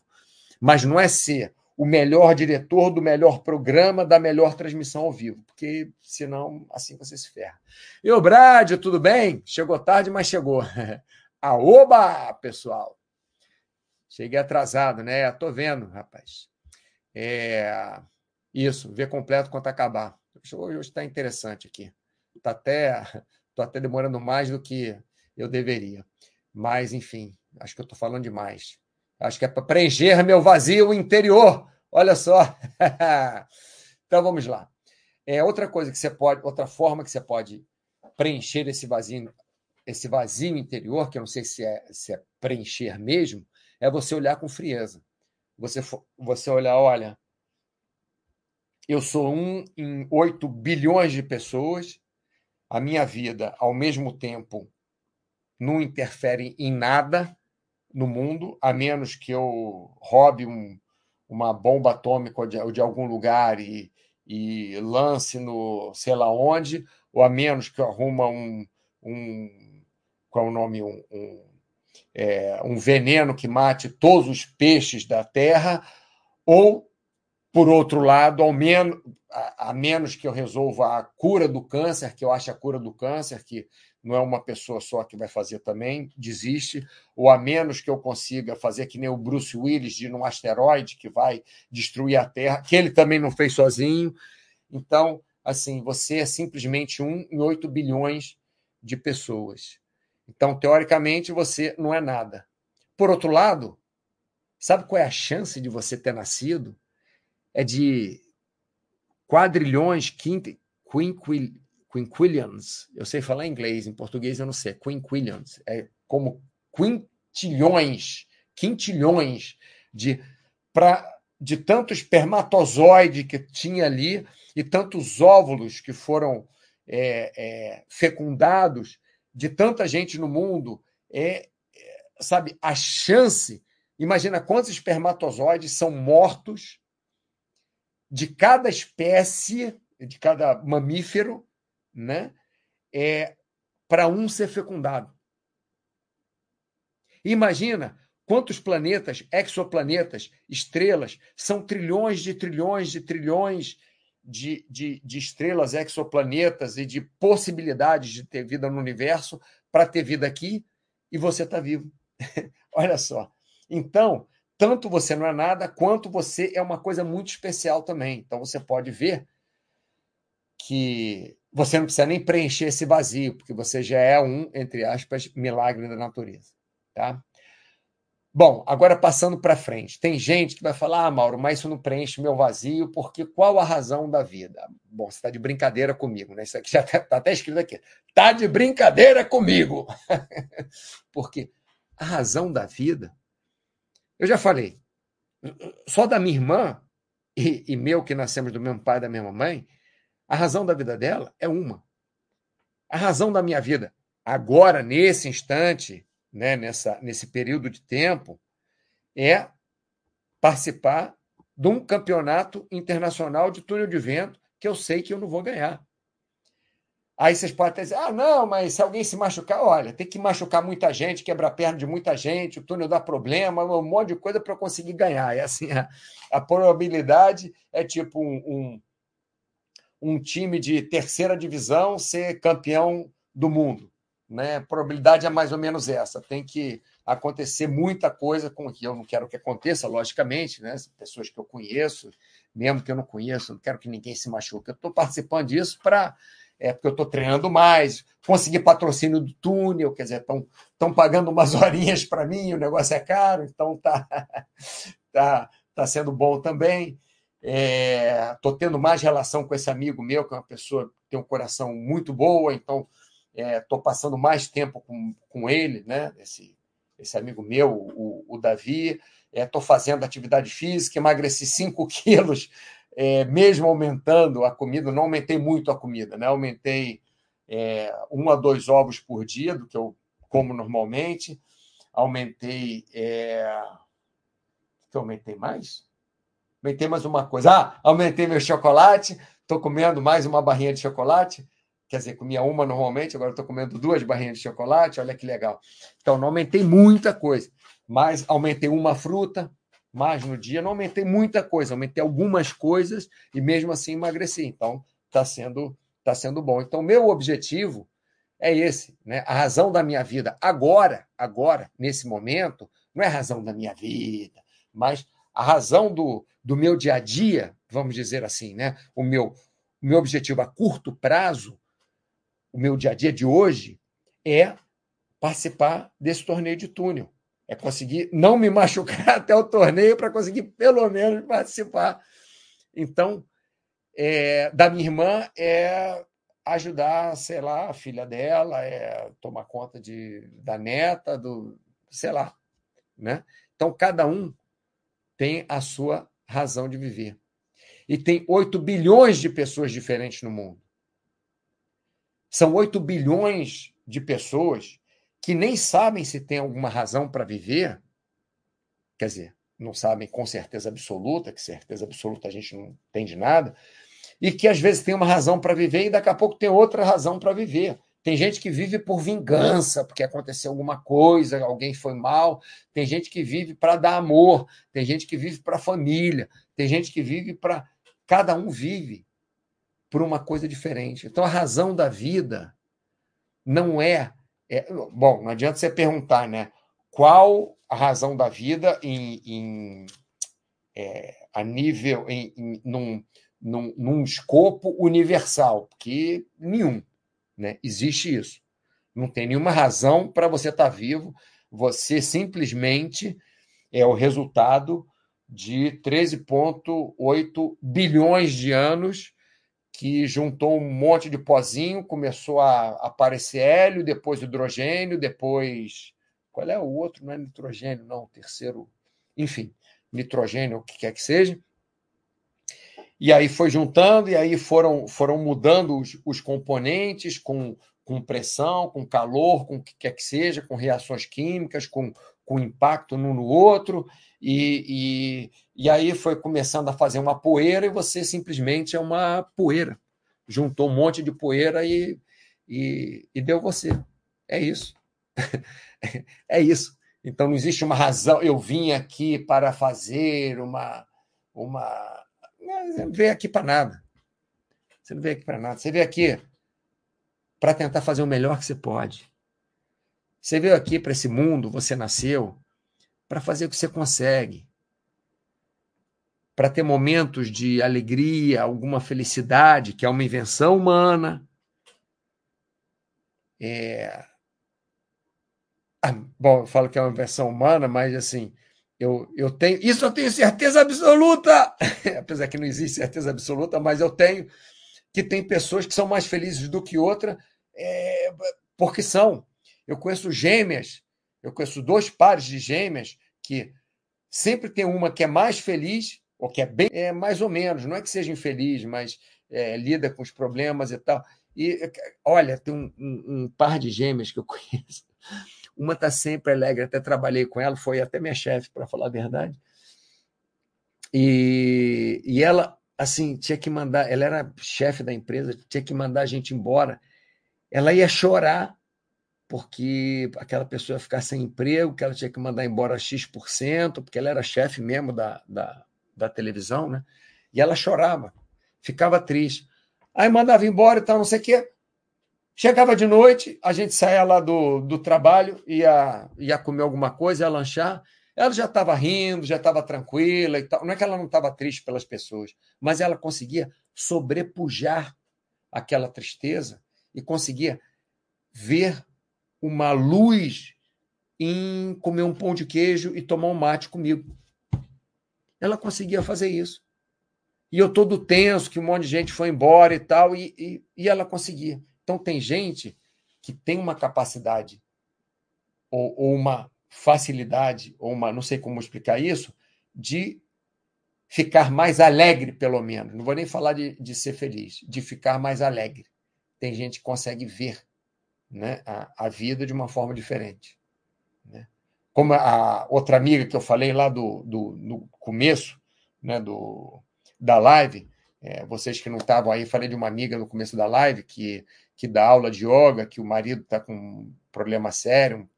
Mas não é ser o melhor diretor do melhor programa, da melhor transmissão ao vivo, porque senão assim você se ferra. E o Brad, tudo bem? Chegou tarde, mas chegou. Aoba, pessoal! Cheguei atrasado, né? Tô vendo, rapaz. É... Isso, ver completo quanto acabar. Hoje está interessante aqui. Tá até, tô até demorando mais do que eu deveria. Mas, enfim, acho que eu estou falando demais. Acho que é para preencher meu vazio interior. Olha só. então vamos lá. É outra coisa que você pode, outra forma que você pode preencher esse vazio, esse vazio interior, que eu não sei se é, se é preencher mesmo, é você olhar com frieza. Você, você olhar, olha, eu sou um em oito bilhões de pessoas, a minha vida, ao mesmo tempo, não interfere em nada, no mundo, a menos que eu roube um, uma bomba atômica de, de algum lugar e, e, lance no sei lá onde, ou a menos que eu arruma um, um qual é o nome, um, um, é, um veneno que mate todos os peixes da Terra, ou, por outro lado, ao menos, a, a menos que eu resolva a cura do câncer, que eu acho a cura do câncer, que não é uma pessoa só que vai fazer também, desiste, ou a menos que eu consiga fazer que nem o Bruce Willis de um asteroide que vai destruir a Terra, que ele também não fez sozinho. Então, assim, você é simplesmente um em oito bilhões de pessoas. Então, teoricamente, você não é nada. Por outro lado, sabe qual é a chance de você ter nascido? É de quadrilhões, quinti, quinquil, quinquillions, eu sei falar inglês, em português eu não sei, quinquillions, é como quintilhões, quintilhões de, pra, de tanto espermatozoide que tinha ali e tantos óvulos que foram é, é, fecundados, de tanta gente no mundo, é, é, sabe, a chance, imagina quantos espermatozoides são mortos de cada espécie, de cada mamífero, né? É, para um ser fecundado. Imagina quantos planetas, exoplanetas, estrelas, são trilhões de trilhões de trilhões de, de, de estrelas, exoplanetas e de possibilidades de ter vida no universo para ter vida aqui e você está vivo. Olha só. Então, tanto você não é nada, quanto você é uma coisa muito especial também. Então, você pode ver que você não precisa nem preencher esse vazio, porque você já é um, entre aspas, milagre da natureza. Tá? Bom, agora passando para frente. Tem gente que vai falar, ah, Mauro, mas isso não preenche meu vazio, porque qual a razão da vida? Bom, você está de brincadeira comigo, né? Isso aqui já está tá até escrito aqui. Está de brincadeira comigo. porque a razão da vida, eu já falei, só da minha irmã e, e meu, que nascemos do mesmo pai e da mesma mãe, a razão da vida dela é uma. A razão da minha vida, agora, nesse instante, né, nessa, nesse período de tempo, é participar de um campeonato internacional de túnel de vento que eu sei que eu não vou ganhar. Aí vocês podem dizer, ah, não, mas se alguém se machucar, olha, tem que machucar muita gente, quebrar a perna de muita gente, o túnel dá problema, um monte de coisa para conseguir ganhar. É assim, a, a probabilidade é tipo um, um um time de terceira divisão ser campeão do mundo. Né? A probabilidade é mais ou menos essa. Tem que acontecer muita coisa com que eu não quero que aconteça, logicamente, né? Pessoas que eu conheço, mesmo que eu não conheço, não quero que ninguém se machuque. Eu estou participando disso para é porque eu estou treinando mais, consegui patrocínio do túnel, quer dizer, estão pagando umas horinhas para mim, o negócio é caro, então tá, tá, tá sendo bom também. Estou é, tendo mais relação com esse amigo meu, que é uma pessoa que tem um coração muito boa, então estou é, passando mais tempo com, com ele, né? Esse, esse amigo meu, o, o Davi. Estou é, fazendo atividade física, emagreci 5 quilos, é, mesmo aumentando a comida, não aumentei muito a comida, né? Aumentei é, um a dois ovos por dia, do que eu como normalmente. Aumentei. É... que eu aumentei mais? Aumentei mais uma coisa. Ah, aumentei meu chocolate. Estou comendo mais uma barrinha de chocolate. Quer dizer, comia uma normalmente, agora estou comendo duas barrinhas de chocolate. Olha que legal. Então, não aumentei muita coisa, mas aumentei uma fruta, mais no dia. Não aumentei muita coisa, aumentei algumas coisas e mesmo assim emagreci. Então, está sendo, tá sendo bom. Então, meu objetivo é esse, né? A razão da minha vida agora, agora, nesse momento, não é a razão da minha vida, mas a razão do, do meu dia a dia, vamos dizer assim, né? O meu, o meu objetivo a curto prazo, o meu dia a dia de hoje, é participar desse torneio de túnel. É conseguir não me machucar até o torneio para conseguir pelo menos participar. Então, é, da minha irmã é ajudar, sei lá, a filha dela, é tomar conta de, da neta, do, sei lá, né? Então cada um tem a sua razão de viver. E tem 8 bilhões de pessoas diferentes no mundo. São 8 bilhões de pessoas que nem sabem se tem alguma razão para viver, quer dizer, não sabem com certeza absoluta, que certeza absoluta a gente não tem de nada, e que às vezes tem uma razão para viver e daqui a pouco tem outra razão para viver. Tem gente que vive por vingança, porque aconteceu alguma coisa, alguém foi mal. Tem gente que vive para dar amor. Tem gente que vive para família. Tem gente que vive para. Cada um vive por uma coisa diferente. Então, a razão da vida não é é, bom, não adianta você perguntar, né? Qual a razão da vida em, em é, a nível, em, em, num, num, num escopo universal? Porque nenhum, né? Existe isso. Não tem nenhuma razão para você estar tá vivo. Você simplesmente é o resultado de 13,8 bilhões de anos que juntou um monte de pozinho, começou a aparecer hélio, depois hidrogênio, depois. Qual é o outro? Não é nitrogênio, não, o terceiro. Enfim, nitrogênio, o que quer que seja. E aí foi juntando, e aí foram, foram mudando os, os componentes com, com pressão, com calor, com o que quer que seja, com reações químicas, com, com impacto um no outro, e, e, e aí foi começando a fazer uma poeira e você simplesmente é uma poeira. Juntou um monte de poeira e, e, e deu você. É isso. é isso. Então não existe uma razão. Eu vim aqui para fazer uma. uma... Você não veio aqui para nada. Você não veio aqui para nada. Você veio aqui para tentar fazer o melhor que você pode. Você veio aqui para esse mundo, você nasceu para fazer o que você consegue, para ter momentos de alegria, alguma felicidade, que é uma invenção humana. É... Ah, bom, eu falo que é uma invenção humana, mas assim, eu, eu tenho. Isso eu tenho certeza absoluta! Apesar que não existe certeza absoluta, mas eu tenho que tem pessoas que são mais felizes do que outra, é, porque são. Eu conheço gêmeas, eu conheço dois pares de gêmeas que sempre tem uma que é mais feliz, ou que é bem, é mais ou menos, não é que seja infeliz, mas é, lida com os problemas e tal. E olha, tem um, um, um par de gêmeas que eu conheço. Uma está sempre alegre, até trabalhei com ela, foi até minha chefe, para falar a verdade. E, e ela, assim, tinha que mandar, ela era chefe da empresa, tinha que mandar a gente embora. Ela ia chorar porque aquela pessoa ia ficar sem emprego, que ela tinha que mandar embora X%, porque ela era chefe mesmo da, da, da televisão, né? E ela chorava, ficava triste. Aí mandava embora e tal, não sei o quê. Chegava de noite, a gente saía lá do, do trabalho, ia, ia comer alguma coisa, ia lanchar. Ela já estava rindo, já estava tranquila e tal. Não é que ela não estava triste pelas pessoas, mas ela conseguia sobrepujar aquela tristeza e conseguia ver uma luz em comer um pão de queijo e tomar um mate comigo. Ela conseguia fazer isso. E eu todo tenso, que um monte de gente foi embora e tal, e, e, e ela conseguia. Então, tem gente que tem uma capacidade ou, ou uma facilidade, ou uma, não sei como explicar isso, de ficar mais alegre, pelo menos. Não vou nem falar de, de ser feliz, de ficar mais alegre. Tem gente que consegue ver né, a, a vida de uma forma diferente. Né? Como a outra amiga que eu falei lá do, do, no começo né, do, da live, é, vocês que não estavam aí, falei de uma amiga no começo da live que, que dá aula de yoga, que o marido está com um problema sério,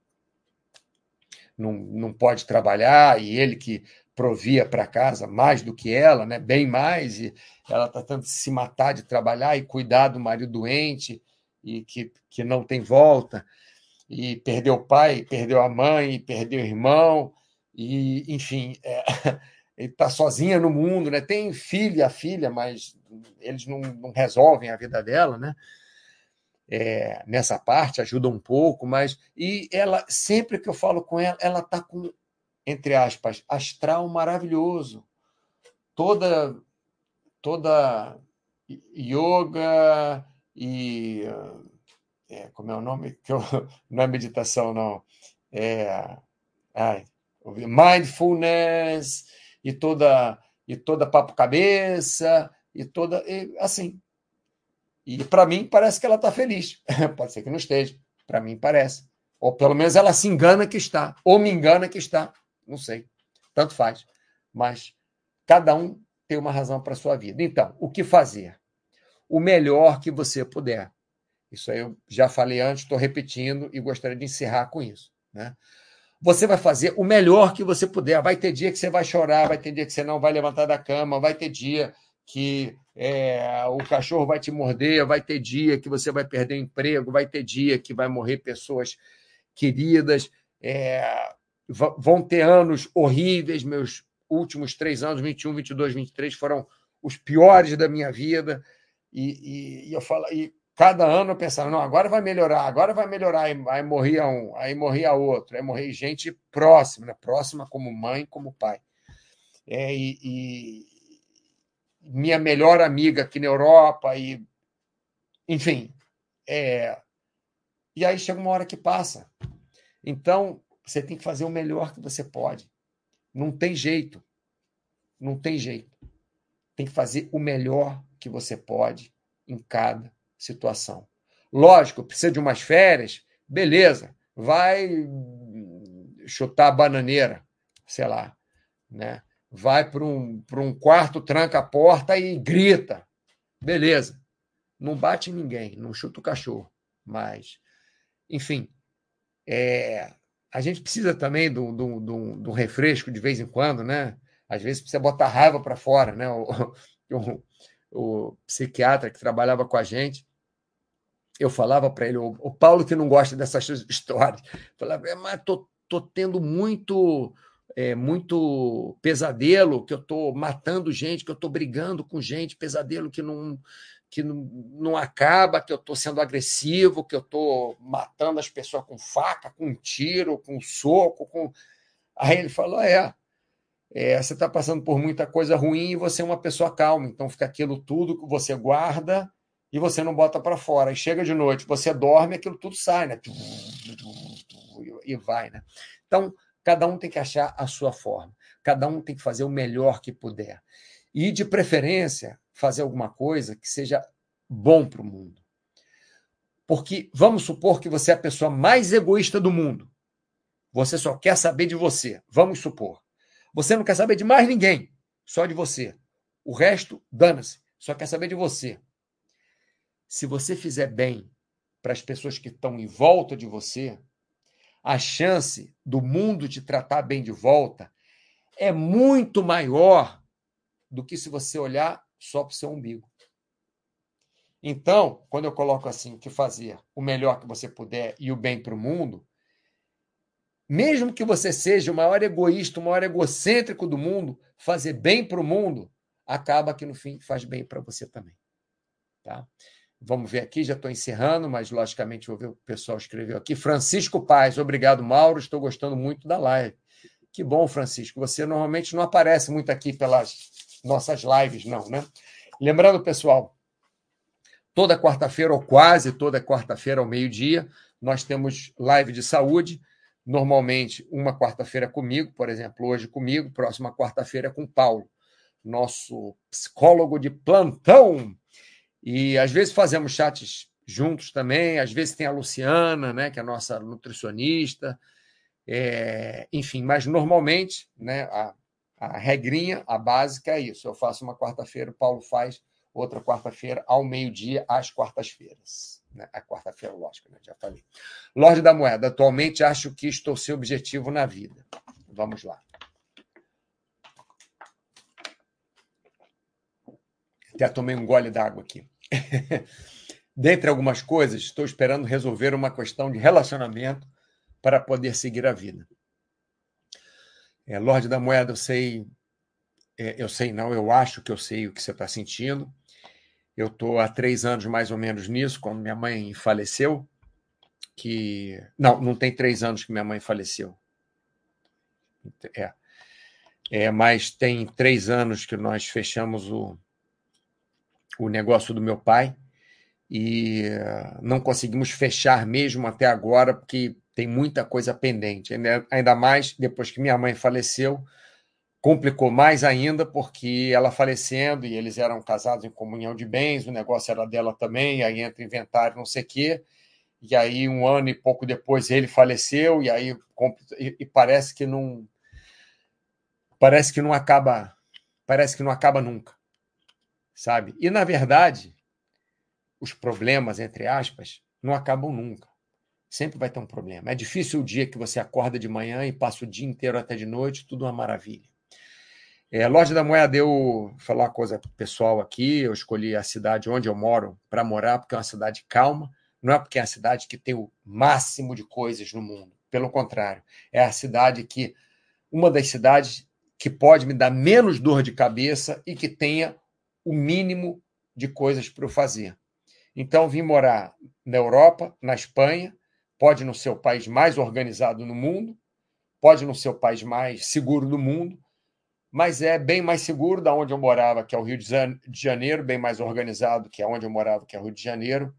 não, não pode trabalhar e ele que provia para casa mais do que ela, né? bem mais, e ela está tentando se matar de trabalhar e cuidar do marido doente e que, que não tem volta, e perdeu o pai, perdeu a mãe, perdeu o irmão, e enfim, é, ele está sozinha no mundo, né? tem filho e a filha, mas eles não, não resolvem a vida dela, né? É, nessa parte ajuda um pouco, mas e ela sempre que eu falo com ela, ela está com entre aspas, astral maravilhoso. Toda toda yoga e é, como é o nome? Que eu, não é meditação, não. É, ai, mindfulness e toda e toda papo cabeça e toda e, assim. E para mim parece que ela está feliz. Pode ser que não esteja. Para mim parece. Ou pelo menos ela se engana que está. Ou me engana que está. Não sei. Tanto faz. Mas cada um tem uma razão para sua vida. Então, o que fazer? O melhor que você puder. Isso aí eu já falei antes, estou repetindo e gostaria de encerrar com isso. Né? Você vai fazer o melhor que você puder. Vai ter dia que você vai chorar, vai ter dia que você não vai levantar da cama, vai ter dia que é, o cachorro vai te morder, vai ter dia que você vai perder emprego, vai ter dia que vai morrer pessoas queridas. É, vão ter anos horríveis. Meus últimos três anos, 21, 22, 23, foram os piores da minha vida. E, e, e eu falo, e cada ano eu pensava, não, agora vai melhorar, agora vai melhorar. Aí, aí morria um, aí morria outro, aí morria gente próxima, né? próxima como mãe, como pai. É, e, e minha melhor amiga aqui na Europa, e enfim. É, e aí chega uma hora que passa. Então, você tem que fazer o melhor que você pode. Não tem jeito. Não tem jeito. Tem que fazer o melhor que você pode em cada situação. Lógico, precisa de umas férias, beleza. Vai chutar a bananeira, sei lá, né? Vai para um, um quarto, tranca a porta e grita. Beleza. Não bate ninguém, não chuta o cachorro. Mas, enfim, é, a gente precisa também do, do, do, do, refresco de vez em quando, né? Às vezes precisa botar raiva para fora, né? O, o, o, psiquiatra que trabalhava com a gente, eu falava para ele, o, Paulo que não gosta dessas histórias, falava, é, mas tô, tô tendo muito é, muito pesadelo, que eu tô matando gente, que eu tô brigando com gente, pesadelo que não que não, não acaba, que eu estou sendo agressivo, que eu estou matando as pessoas com faca, com tiro, com soco. Com... Aí ele falou: é, é você está passando por muita coisa ruim e você é uma pessoa calma, então fica aquilo tudo que você guarda e você não bota para fora. E chega de noite, você dorme, aquilo tudo sai, né? E vai, né? Então, cada um tem que achar a sua forma, cada um tem que fazer o melhor que puder. E, de preferência, fazer alguma coisa que seja bom para o mundo. Porque vamos supor que você é a pessoa mais egoísta do mundo. Você só quer saber de você. Vamos supor. Você não quer saber de mais ninguém, só de você. O resto, dana-se. Só quer saber de você. Se você fizer bem para as pessoas que estão em volta de você, a chance do mundo te tratar bem de volta é muito maior do que se você olhar só para o seu umbigo. Então, quando eu coloco assim, que fazer o melhor que você puder e o bem para o mundo, mesmo que você seja o maior egoísta, o maior egocêntrico do mundo, fazer bem para o mundo acaba que no fim faz bem para você também. Tá? Vamos ver aqui, já estou encerrando, mas logicamente vou ver o que o pessoal escreveu aqui. Francisco Paz, obrigado, Mauro. Estou gostando muito da live. Que bom, Francisco. Você normalmente não aparece muito aqui pelas nossas lives, não, né? Lembrando, pessoal, toda quarta-feira, ou quase toda quarta-feira ao meio-dia, nós temos live de saúde. Normalmente, uma quarta-feira comigo, por exemplo, hoje comigo, próxima quarta-feira com Paulo, nosso psicólogo de plantão. E às vezes fazemos chats juntos também, às vezes tem a Luciana, né, que é a nossa nutricionista. É, enfim, mas normalmente, né, a, a regrinha, a básica é isso. Eu faço uma quarta-feira, o Paulo faz outra quarta-feira, ao meio-dia, às quartas-feiras. Né? A quarta-feira, lógico, né? já falei. Lorde da Moeda, atualmente acho que estou sem objetivo na vida. Vamos lá. Até tomei um gole d'água aqui. Dentre algumas coisas, estou esperando resolver uma questão de relacionamento para poder seguir a vida. É, Lorde da Moeda, eu sei, é, eu sei não, eu acho que eu sei o que você está sentindo. Eu estou há três anos mais ou menos nisso, quando minha mãe faleceu. Que não, não tem três anos que minha mãe faleceu. É, é mas tem três anos que nós fechamos o, o negócio do meu pai e não conseguimos fechar mesmo até agora, porque tem muita coisa pendente. Ainda mais depois que minha mãe faleceu, complicou mais ainda, porque ela falecendo e eles eram casados em comunhão de bens, o negócio era dela também, aí entra inventário, não sei o quê. E aí, um ano e pouco depois, ele faleceu, e aí e parece que não. Parece que não acaba. Parece que não acaba nunca. Sabe? E, na verdade, os problemas, entre aspas, não acabam nunca. Sempre vai ter um problema. É difícil o dia que você acorda de manhã e passa o dia inteiro até de noite, tudo uma maravilha. É, Loja da Moeda, eu falar uma coisa pessoal aqui, eu escolhi a cidade onde eu moro para morar, porque é uma cidade calma, não é porque é a cidade que tem o máximo de coisas no mundo. Pelo contrário, é a cidade que, uma das cidades que pode me dar menos dor de cabeça e que tenha o mínimo de coisas para eu fazer. Então, vim morar na Europa, na Espanha, pode não ser o país mais organizado no mundo, pode não ser o país mais seguro do mundo, mas é bem mais seguro da onde eu morava, que é o Rio de Janeiro, bem mais organizado que é onde eu morava, que é o Rio de Janeiro,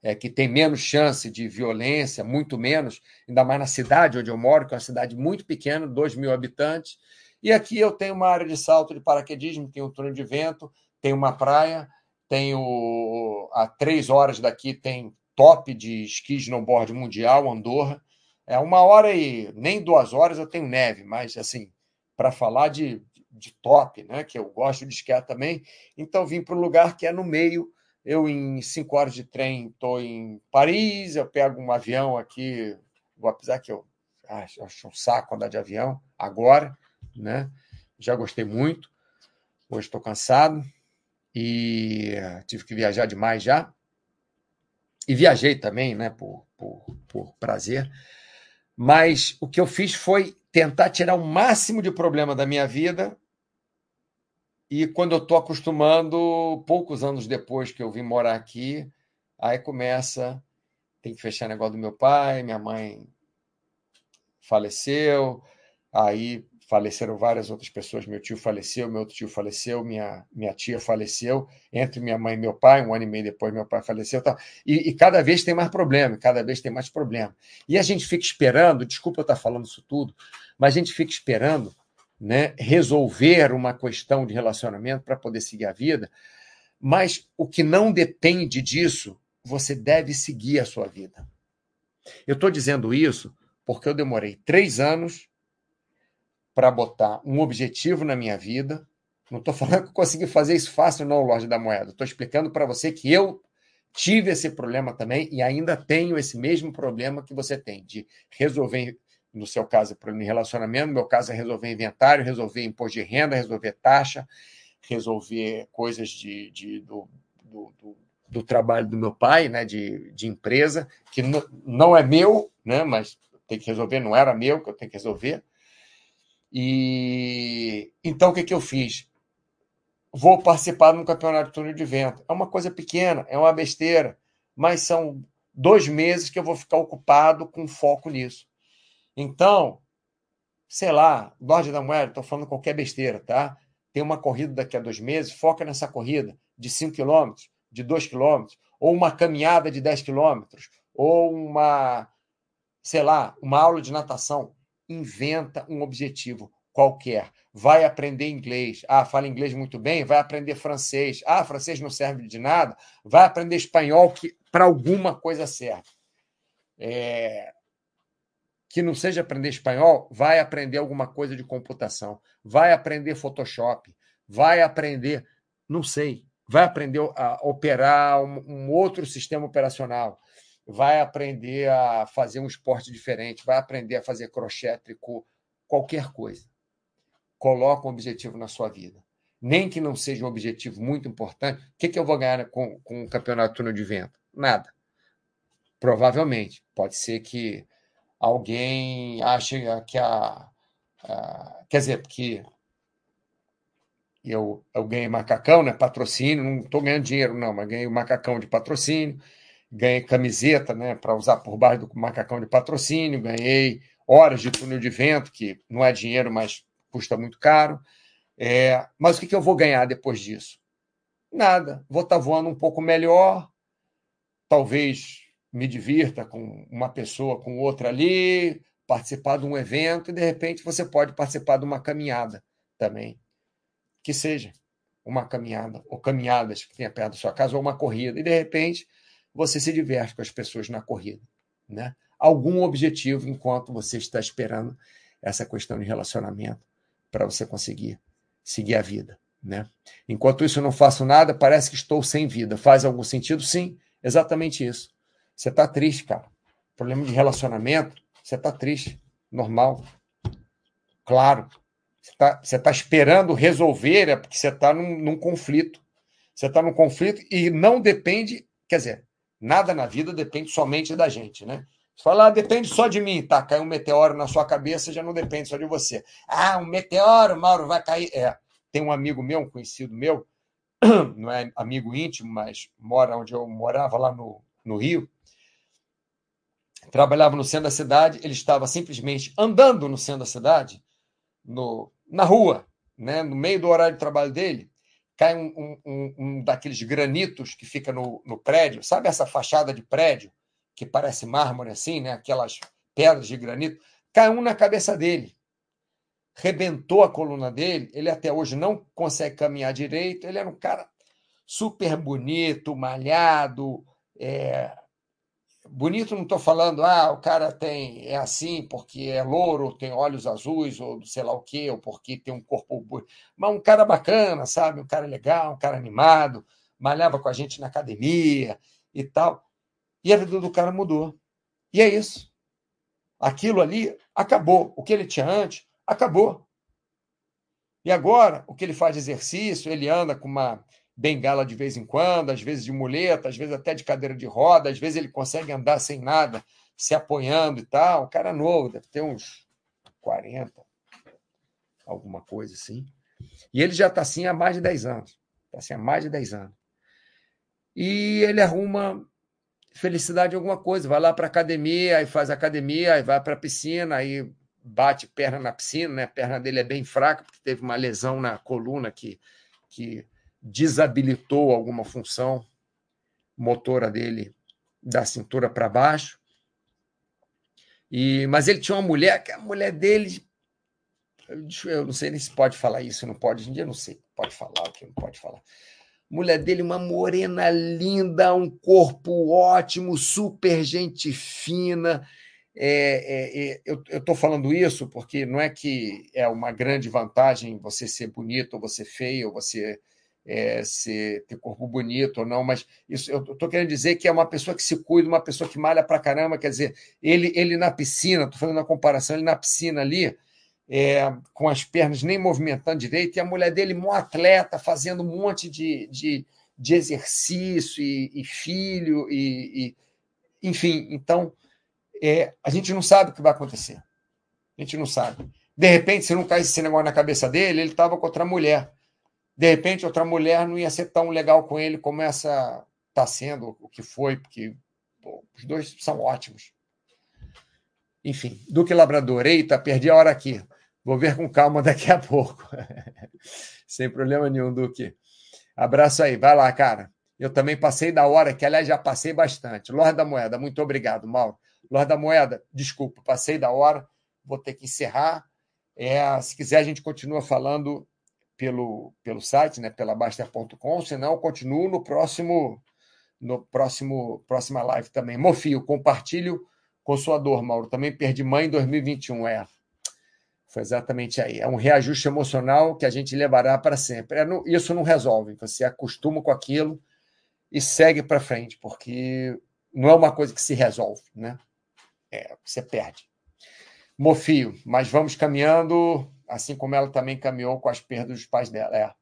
é, que tem menos chance de violência, muito menos, ainda mais na cidade onde eu moro, que é uma cidade muito pequena, 2 mil habitantes. E aqui eu tenho uma área de salto de paraquedismo, tem um túnel de vento, tem uma praia, tenho a três horas daqui tem top de esqui snowboard mundial, Andorra. É uma hora e nem duas horas eu tenho neve, mas assim, para falar de, de top, né? Que eu gosto de esquiar também. Então vim para um lugar que é no meio. Eu, em cinco horas de trem, estou em Paris, eu pego um avião aqui, vou apesar que eu acho, acho um saco andar de avião agora, né? Já gostei muito. Hoje estou cansado, e tive que viajar demais já. E viajei também, né, por, por, por prazer. Mas o que eu fiz foi tentar tirar o máximo de problema da minha vida. E quando eu estou acostumando, poucos anos depois que eu vim morar aqui, aí começa, tem que fechar negócio do meu pai, minha mãe faleceu, aí faleceram várias outras pessoas. Meu tio faleceu, meu outro tio faleceu, minha, minha tia faleceu. Entre minha mãe e meu pai, um ano e meio depois, meu pai faleceu. Tal. E, e cada vez tem mais problema, cada vez tem mais problema. E a gente fica esperando, desculpa eu estar falando isso tudo, mas a gente fica esperando né, resolver uma questão de relacionamento para poder seguir a vida. Mas o que não depende disso, você deve seguir a sua vida. Eu estou dizendo isso porque eu demorei três anos para botar um objetivo na minha vida. Não estou falando que eu consegui fazer isso fácil, não, loja da moeda. Estou explicando para você que eu tive esse problema também e ainda tenho esse mesmo problema que você tem, de resolver, no seu caso, problema de relacionamento, no meu caso é resolver inventário, resolver imposto de renda, resolver taxa, resolver coisas de, de do, do, do, do, trabalho do meu pai, né, de, de empresa, que não é meu, né, mas tem que resolver, não era meu, que eu tenho que resolver. E então o que, que eu fiz? Vou participar de um campeonato de túnel de vento. É uma coisa pequena, é uma besteira, mas são dois meses que eu vou ficar ocupado com foco nisso. Então, sei lá, Lorde da Moeda, estou falando qualquer besteira, tá? Tem uma corrida daqui a dois meses, foca nessa corrida de 5 quilômetros, de 2 quilômetros, ou uma caminhada de 10 quilômetros, ou uma, sei lá, uma aula de natação inventa um objetivo qualquer. Vai aprender inglês. Ah, fala inglês muito bem, vai aprender francês. Ah, francês não serve de nada. Vai aprender espanhol que para alguma coisa serve. É... Que não seja aprender espanhol, vai aprender alguma coisa de computação. Vai aprender Photoshop. Vai aprender, não sei, vai aprender a operar um, um outro sistema operacional, vai aprender a fazer um esporte diferente, vai aprender a fazer crochê, tricô, qualquer coisa. Coloca um objetivo na sua vida. Nem que não seja um objetivo muito importante. O que, que eu vou ganhar com, com o campeonato túnel de vento? Nada. Provavelmente. Pode ser que alguém ache que a. a quer dizer, que eu, eu ganhei macacão, né? Patrocínio, não estou ganhando dinheiro, não, mas ganhei macacão de patrocínio, ganhei camiseta, né? Para usar por baixo do macacão de patrocínio, ganhei horas de túnel de vento, que não é dinheiro, mas custa muito caro. É, mas o que, que eu vou ganhar depois disso? Nada. Vou estar tá voando um pouco melhor, talvez me divirta com uma pessoa, com outra ali, participar de um evento, e de repente você pode participar de uma caminhada também que seja uma caminhada, ou caminhadas que tenha perto da sua casa, ou uma corrida, e de repente você se diverte com as pessoas na corrida. Né? Algum objetivo enquanto você está esperando essa questão de relacionamento para você conseguir seguir a vida. Né? Enquanto isso, eu não faço nada, parece que estou sem vida. Faz algum sentido? Sim, exatamente isso. Você está triste, cara. Problema de relacionamento, você está triste. Normal. Claro, você está você tá esperando resolver, é porque você está num, num conflito. Você está num conflito e não depende, quer dizer, nada na vida depende somente da gente, né? Você fala, ah, depende só de mim, tá? Caiu um meteoro na sua cabeça, já não depende só de você. Ah, um meteoro, Mauro, vai cair. É, tem um amigo meu, um conhecido meu, não é amigo íntimo, mas mora onde eu morava, lá no, no Rio. Trabalhava no centro da cidade, ele estava simplesmente andando no centro da cidade, no, na rua, né, no meio do horário de trabalho dele, cai um, um, um daqueles granitos que fica no, no, prédio, sabe essa fachada de prédio que parece mármore assim, né, aquelas pedras de granito, cai um na cabeça dele, rebentou a coluna dele, ele até hoje não consegue caminhar direito, ele era um cara super bonito, malhado, é, Bonito, não estou falando, ah, o cara tem é assim porque é louro, tem olhos azuis, ou sei lá o quê, ou porque tem um corpo bonito. Mas um cara bacana, sabe? Um cara legal, um cara animado, malhava com a gente na academia e tal. E a vida do cara mudou. E é isso. Aquilo ali acabou. O que ele tinha antes, acabou. E agora, o que ele faz de exercício, ele anda com uma bengala de vez em quando, às vezes de muleta, às vezes até de cadeira de roda, às vezes ele consegue andar sem nada, se apoiando e tal. O cara novo, deve ter uns 40, alguma coisa assim. E ele já está assim há mais de 10 anos. Está assim há mais de 10 anos. E ele arruma felicidade em alguma coisa. Vai lá para a academia, aí faz academia, aí vai para a piscina, aí bate perna na piscina, né? A perna dele é bem fraca, porque teve uma lesão na coluna que, que desabilitou alguma função motora dele da cintura para baixo. E, mas ele tinha uma mulher, que a mulher dele. Eu não sei nem se pode falar isso, não pode. Hoje em dia não sei. Pode falar o que não pode falar. Mulher dele, uma morena linda, um corpo ótimo, super gente fina. É, é, é, eu estou falando isso porque não é que é uma grande vantagem você ser bonito, ou você feio, ou você é, ser, ter corpo bonito ou não, mas isso eu estou querendo dizer que é uma pessoa que se cuida, uma pessoa que malha pra caramba, quer dizer, ele, ele na piscina, estou fazendo uma comparação, ele na piscina ali, é, com as pernas nem movimentando direito, e a mulher dele, mó atleta, fazendo um monte de, de, de exercício e, e filho, e, e, enfim, então é, a gente não sabe o que vai acontecer. A gente não sabe. De repente, se não caísse esse negócio na cabeça dele, ele estava com outra mulher de repente outra mulher não ia ser tão legal com ele como essa está sendo, o que foi, porque pô, os dois são ótimos. Enfim, Duque Labrador, eita, perdi a hora aqui. Vou ver com calma daqui a pouco. Sem problema nenhum, Duque. Abraço aí, vai lá, cara. Eu também passei da hora, que aliás já passei bastante. Lorde da Moeda, muito obrigado, Mauro. Lorde da Moeda, desculpa, passei da hora, vou ter que encerrar. É, se quiser, a gente continua falando pelo, pelo site, né, pela Baster.com, senão continuo no próximo no próximo próxima live também. Mofio, compartilho com sua dor, Mauro. Também perdi mãe em 2021, é. Foi exatamente aí. É um reajuste emocional que a gente levará para sempre. É, não, isso não resolve. Você acostuma com aquilo e segue para frente, porque não é uma coisa que se resolve, né? É, você perde. Mofio, mas vamos caminhando, assim como ela também caminhou com as perdas dos pais dela. É.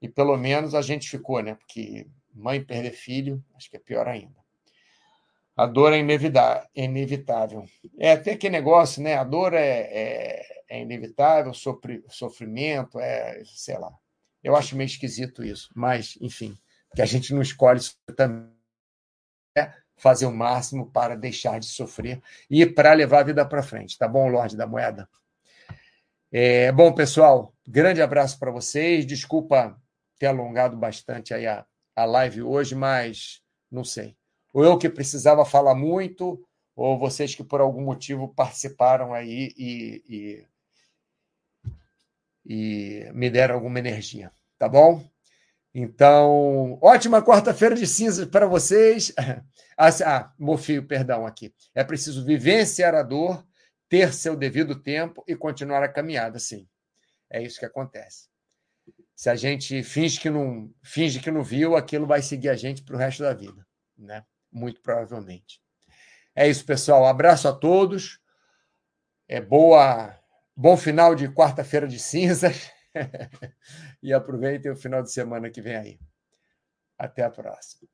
E pelo menos a gente ficou, né? Porque mãe perder filho, acho que é pior ainda. A dor é inevitável. É até que negócio, né? A dor é, é, é inevitável, sofri, sofrimento, é, sei lá. Eu acho meio esquisito isso, mas, enfim, que a gente não escolhe isso também. É fazer o máximo para deixar de sofrer e para levar a vida para frente, tá bom, Lorde da Moeda? É, bom, pessoal, grande abraço para vocês. Desculpa ter alongado bastante aí a, a live hoje, mas não sei ou eu que precisava falar muito, ou vocês que por algum motivo participaram aí e, e, e me deram alguma energia, tá bom? Então, ótima quarta-feira de cinzas para vocês. Ah, ah, Mofio, perdão aqui. É preciso vivenciar a dor, ter seu devido tempo e continuar a caminhada, sim. É isso que acontece. Se a gente finge que não, finge que não viu, aquilo vai seguir a gente para o resto da vida, né? muito provavelmente. É isso, pessoal. Abraço a todos. É boa, bom final de quarta-feira de cinzas. e aproveitem o final de semana que vem aí. Até a próxima.